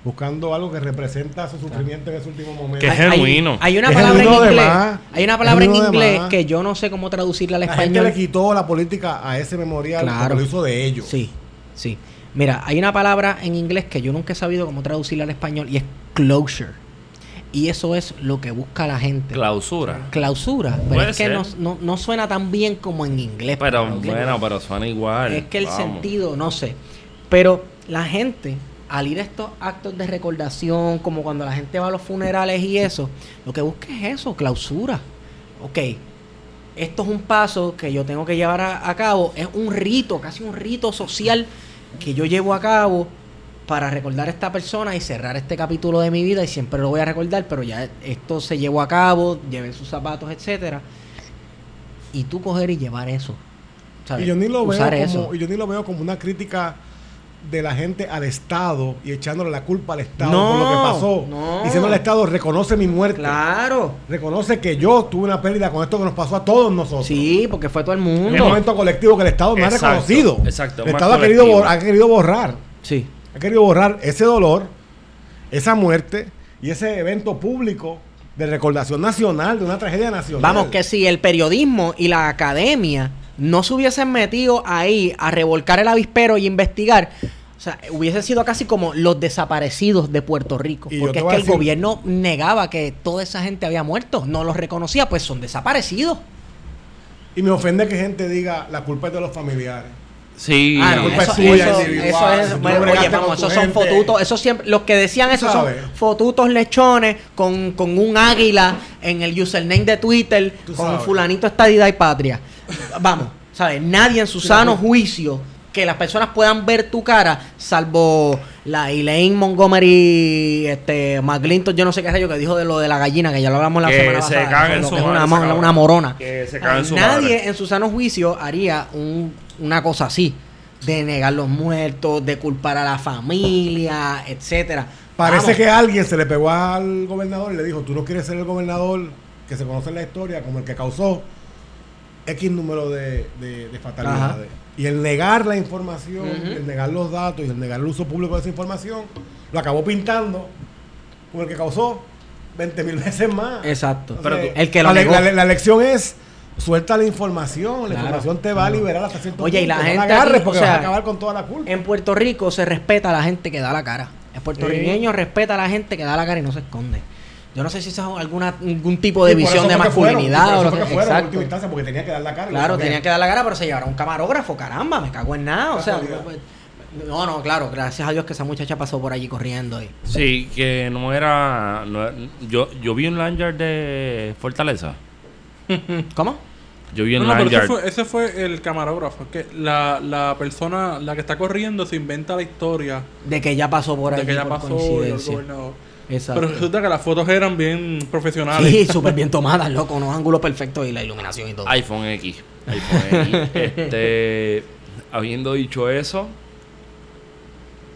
S1: buscando algo que representa su sufrimiento en ese último momento.
S4: Que es
S2: Hay- hay-
S4: genuino.
S2: Hay, una
S1: Es
S2: palabra en
S1: genuino
S2: inglés.
S1: más.
S2: Hay una palabra en inglés que yo no sé cómo traducirla al
S1: La gente
S2: español.
S1: le quitó la política a ese memorial
S2: Claro.
S1: lo hizo de ellos.
S2: Sí, sí. Mira, hay una palabra en inglés que yo nunca he sabido cómo traducirla al español y es closure. Y eso es lo que busca la gente.
S4: Clausura.
S2: Clausura. Pero
S4: Puede
S2: es que no, no- no suena tan bien como en inglés.
S4: Pero
S2: En inglés.
S4: bueno, pero suena igual.
S2: Es que el
S4: Vamos.
S2: sentido, no sé. Pero la gente, al ir a estos actos de recordación, como cuando la gente va a los funerales y eso, lo que busca es eso, clausura. Ok, esto es un paso que yo tengo que llevar a, a cabo, es un rito, casi un rito social que yo llevo a cabo para recordar a esta persona y cerrar este capítulo de mi vida y siempre lo voy a recordar, pero ya esto se llevó a cabo, llevé sus zapatos, etcétera. Y tú coger y llevar eso. ¿sabes?
S1: Y yo ni lo veo como,
S2: eso.
S1: y yo ni lo veo como una crítica de la gente al Estado y echándole la culpa al Estado
S2: No,
S1: por lo que pasó.
S2: no.
S1: Diciendo al Estado, reconoce mi muerte.
S2: Claro.
S1: Reconoce que yo tuve una pérdida con esto que nos pasó a todos nosotros.
S2: Sí, porque fue todo el
S1: Es un
S2: mundo.
S1: momento colectivo que el Estado no ha reconocido.
S4: exacto,
S1: El Estado ha querido, ha querido borrar.
S2: Sí.
S1: Ha querido borrar ese dolor, esa muerte y ese evento público de recordación nacional de una tragedia nacional.
S2: Vamos, que si el periodismo y la academia no se hubiesen metido ahí a revolcar el avispero y investigar, o sea, hubiese sido casi como los desaparecidos de Puerto Rico.
S1: Y
S2: porque es que el
S1: decir-
S2: gobierno negaba que toda esa gente había muerto, no los reconocía, pues son desaparecidos.
S1: Y me ofende que gente diga la culpa es de los familiares.
S4: Sí.
S2: Ah, no,
S1: culpa es
S2: eso, eso- eso es, bueno, oye, vamos, esos son fotutos, eso siempre, los que decían eso son fotutos lechones con, con un águila en el username de Twitter, con
S1: sabes.
S2: fulanito estadidad y patria. Vamos, ¿sabes? Nadie en su sano juicio que las personas puedan ver tu cara, salvo la Elaine Montgomery, este, McClinton, yo no sé qué rayo que dijo de lo de la gallina, que ya lo hablamos la
S4: Que
S2: semana
S4: se
S2: pasada.
S4: caga en su
S2: que es
S4: madre,
S2: una,
S4: cabrona.
S2: una morona.
S4: Que se caga en su
S2: Nadie
S4: madre.
S2: en su sano juicio haría un- una cosa así. de negar los muertos, de culpar a la familia, etcétera.
S1: Parece
S2: Vamos.
S1: que alguien se le pegó al gobernador y le dijo, tú no quieres ser el gobernador que se conoce en la historia como el que causó X número de, de- de fatalidades. Y el negar la información, el negar los datos y el negar el uso público de esa información, lo acabó pintando como el que causó 20 mil veces más.
S2: Exacto.
S1: O sea,
S2: el que lo
S1: la,
S2: negó.
S1: la- la lección es suelta la información, la
S2: Claro.
S1: información te va a liberar hasta cierto
S2: Oye, y la gente
S1: no la agarres porque
S2: o sea,
S1: vas a acabar con toda la culpa.
S2: En Puerto Rico se respeta a la gente que da la cara. El puertorriqueño respeta a la gente que da la cara y no se esconde. Yo no sé si eso es alguna, algún tipo de visión de
S1: fueron,
S2: masculinidad o lo que
S1: en última instancia, porque tenía que dar la cara.
S2: Claro, tenía que dar la cara, pero se llevaron un camarógrafo, caramba, me cago en nada. O sea,
S1: Casualidad.
S2: no, no, claro, gracias a Dios que esa muchacha pasó por allí corriendo. Y...
S4: Sí, que no era. no yo, yo vi un lanyard de Fortaleza.
S2: ¿Cómo?
S4: Yo vi un
S3: No, no, pero ese
S4: lanyard.
S3: fue, ese fue el camarógrafo. Que la, la persona, la que está corriendo, se inventa la historia
S2: De que ya pasó por
S3: de
S2: allí
S3: que ya
S2: por
S3: pasó el gobernador.
S2: Exacto.
S3: Pero resulta que las fotos eran bien profesionales.
S2: Sí, súper bien tomadas, loco, unos ángulos perfectos y la iluminación y todo.
S4: iPhone X. iPhone X. Este, habiendo dicho eso,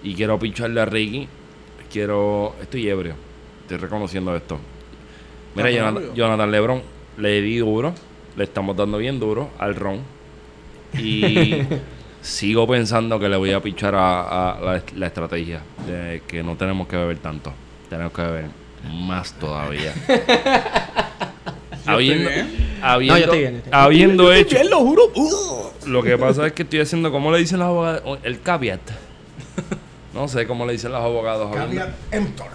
S4: y quiero picharle a Ricky, quiero. Estoy ebrio. Estoy reconociendo esto. Mira, Jonathan, Lebron, le di duro. Le estamos dando bien duro al ron. Y sigo pensando que le voy a pichar a, a la, la estrategia de que no tenemos que beber tanto. Tenemos que beber más todavía. habiendo,
S3: bien.
S4: habiendo,
S2: No, yo estoy bien, estoy bien.
S4: habiendo hecho.
S2: Bien, lo juro. Uh.
S4: Lo que pasa es que estoy haciendo, ¿cómo le dicen los abogados? El caveat. No sé cómo le dicen los abogados. Habiendo,
S1: Caveat emptor.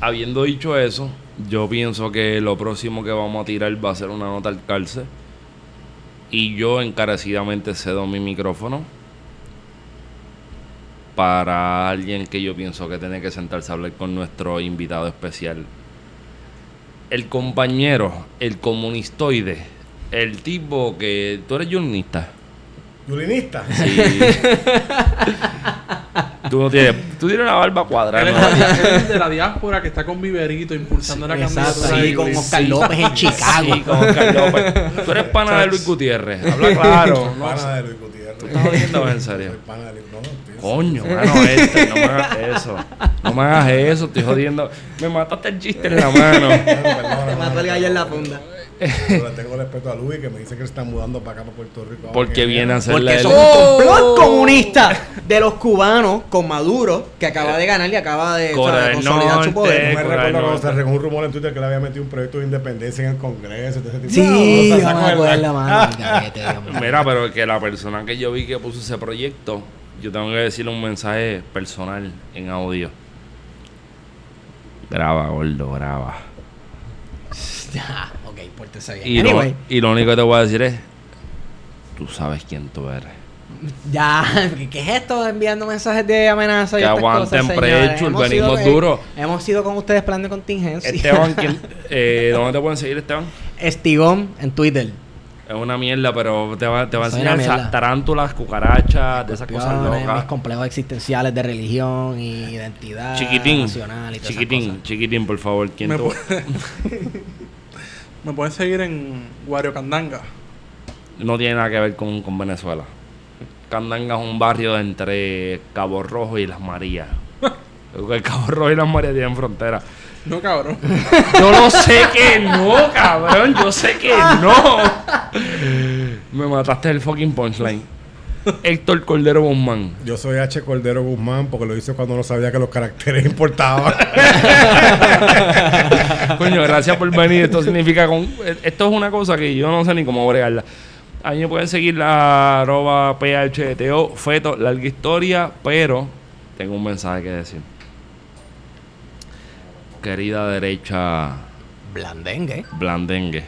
S4: habiendo dicho eso, yo pienso que lo próximo que vamos a tirar va a ser una nota al cárcel. Y yo encarecidamente cedo mi micrófono para alguien que yo pienso que tiene que sentarse a hablar con nuestro invitado especial. El compañero, el comunistoide, el tipo que... Tú eres unionista.
S1: Yulinista.
S4: Sí. tú no tienes... Tú tienes una barba cuadrada.
S3: Él es,
S4: ¿no?
S3: de la la diáspora que está con Viverito impulsando la
S2: Exacto,
S3: candidatura.
S2: sí, con. Oscar López en Chicago.
S4: Sí, con Oscar López. Tú eres pana de Luis Gutiérrez. Habla claro.
S1: Soy pana de Luis Gutiérrez.
S4: Tú estás jodiendo, en serio.
S1: Soy pana de Luis. No, tío.
S4: Coño, mano, este, no me hagas eso. No me hagas eso, estoy jodiendo. Me mataste el chiste en la mano.
S2: Te mató el gallo en la funda.
S1: Yo le tengo respeto a Luis que me dice que él está mudando para acá, para Puerto Rico.
S4: Porque
S1: que
S4: viene a hacerle
S2: Porque
S4: el...
S2: son un complot comunista de los cubanos con Maduro, que acaba de ganar y acaba de, consolidar su poder.
S1: Yo me recuerdo cuando se regó un rumor en Twitter que le había metido un proyecto de independencia en el Congreso. tipo.
S2: Sí,
S1: No, no se acuerda.
S2: acuerdo, mano. Mío.
S4: Mira, pero que la persona que yo vi que puso ese proyecto, yo tengo que decirle un mensaje personal en audio. Graba, gordo, graba.
S2: Ya, ok, pórtese bien.
S4: Y, lo, y único que te voy a decir es, tú sabes quién tú eres.
S2: ya, ¿qué es esto? Enviando mensajes de amenaza y
S4: Que
S2: estas
S4: aguanten
S2: cosas,
S4: precho, venimos
S2: sido-
S4: duro.
S2: Hemos sido con ustedes plan de contingencia.
S4: Esteban, ¿quién- eh, ¿dónde te pueden seguir, Esteban?
S2: Estigón en Twitter.
S4: Es una mierda, pero te va, te va a enseñar tarántulas, cucarachas, de esas cosas
S2: Escorpiones, Mis
S4: locas.
S2: complejos existenciales de religión y identidad
S4: Chiquitín,
S2: nacional y todas esas
S4: chiquitín,
S2: cosas.
S4: chiquitín, por favor. ¿Quién
S3: Me,
S4: tú?
S3: pu- me pueden seguir en Wario Candanga.
S4: No tiene nada que ver con, con Venezuela. Candanga es un barrio entre Cabo Rojo y Las Marías. El Cabo Rojo y Las Marías tienen frontera.
S3: No, cabrón.
S4: Yo no sé que no, cabrón. Yo sé que no. Me mataste el fucking punchline. Héctor Cordero Guzmán.
S1: Yo soy H. Cordero Guzmán porque lo hice cuando no sabía que los caracteres importaban.
S4: Coño, gracias por venir. Esto significa. Con, esto es una cosa que yo no sé ni cómo bregarla. A mí me pueden seguir la arroba PHTO, feto, larga historia, pero tengo un mensaje que decir. Querida derecha
S2: Blandengue.
S4: blandengue.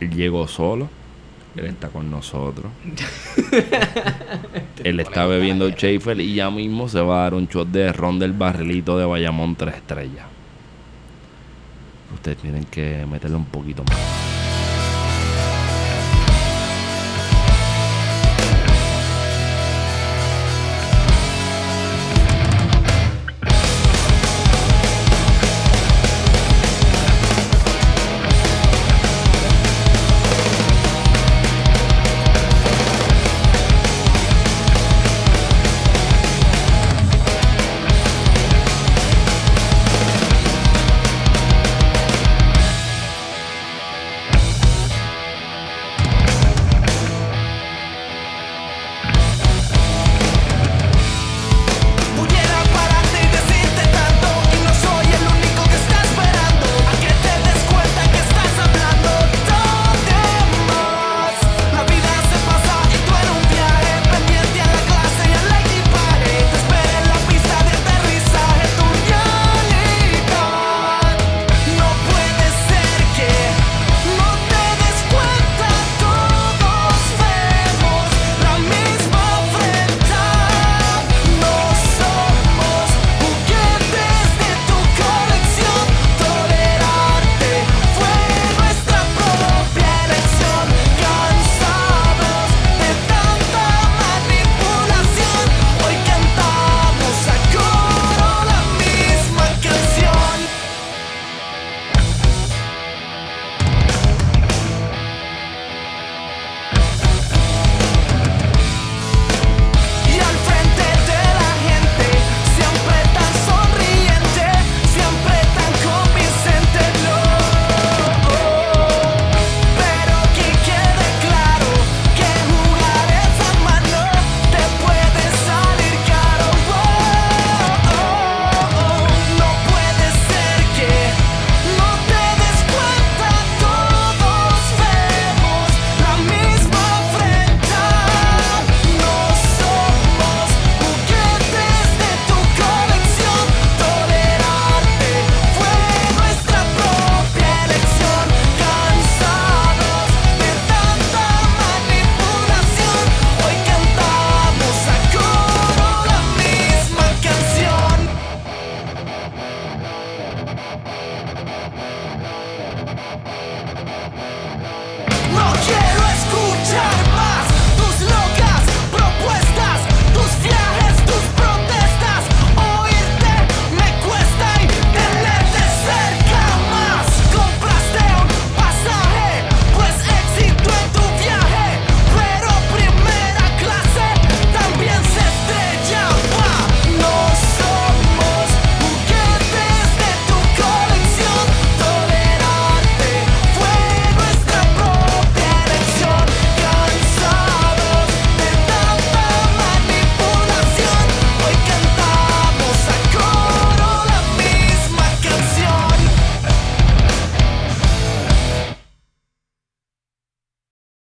S4: Llegó solo. Él está con nosotros. Él está bebiendo Schaefer y ya mismo se va a dar un shot de ron del barrilito de Bayamón 3 estrellas. Ustedes tienen que meterle un poquito más.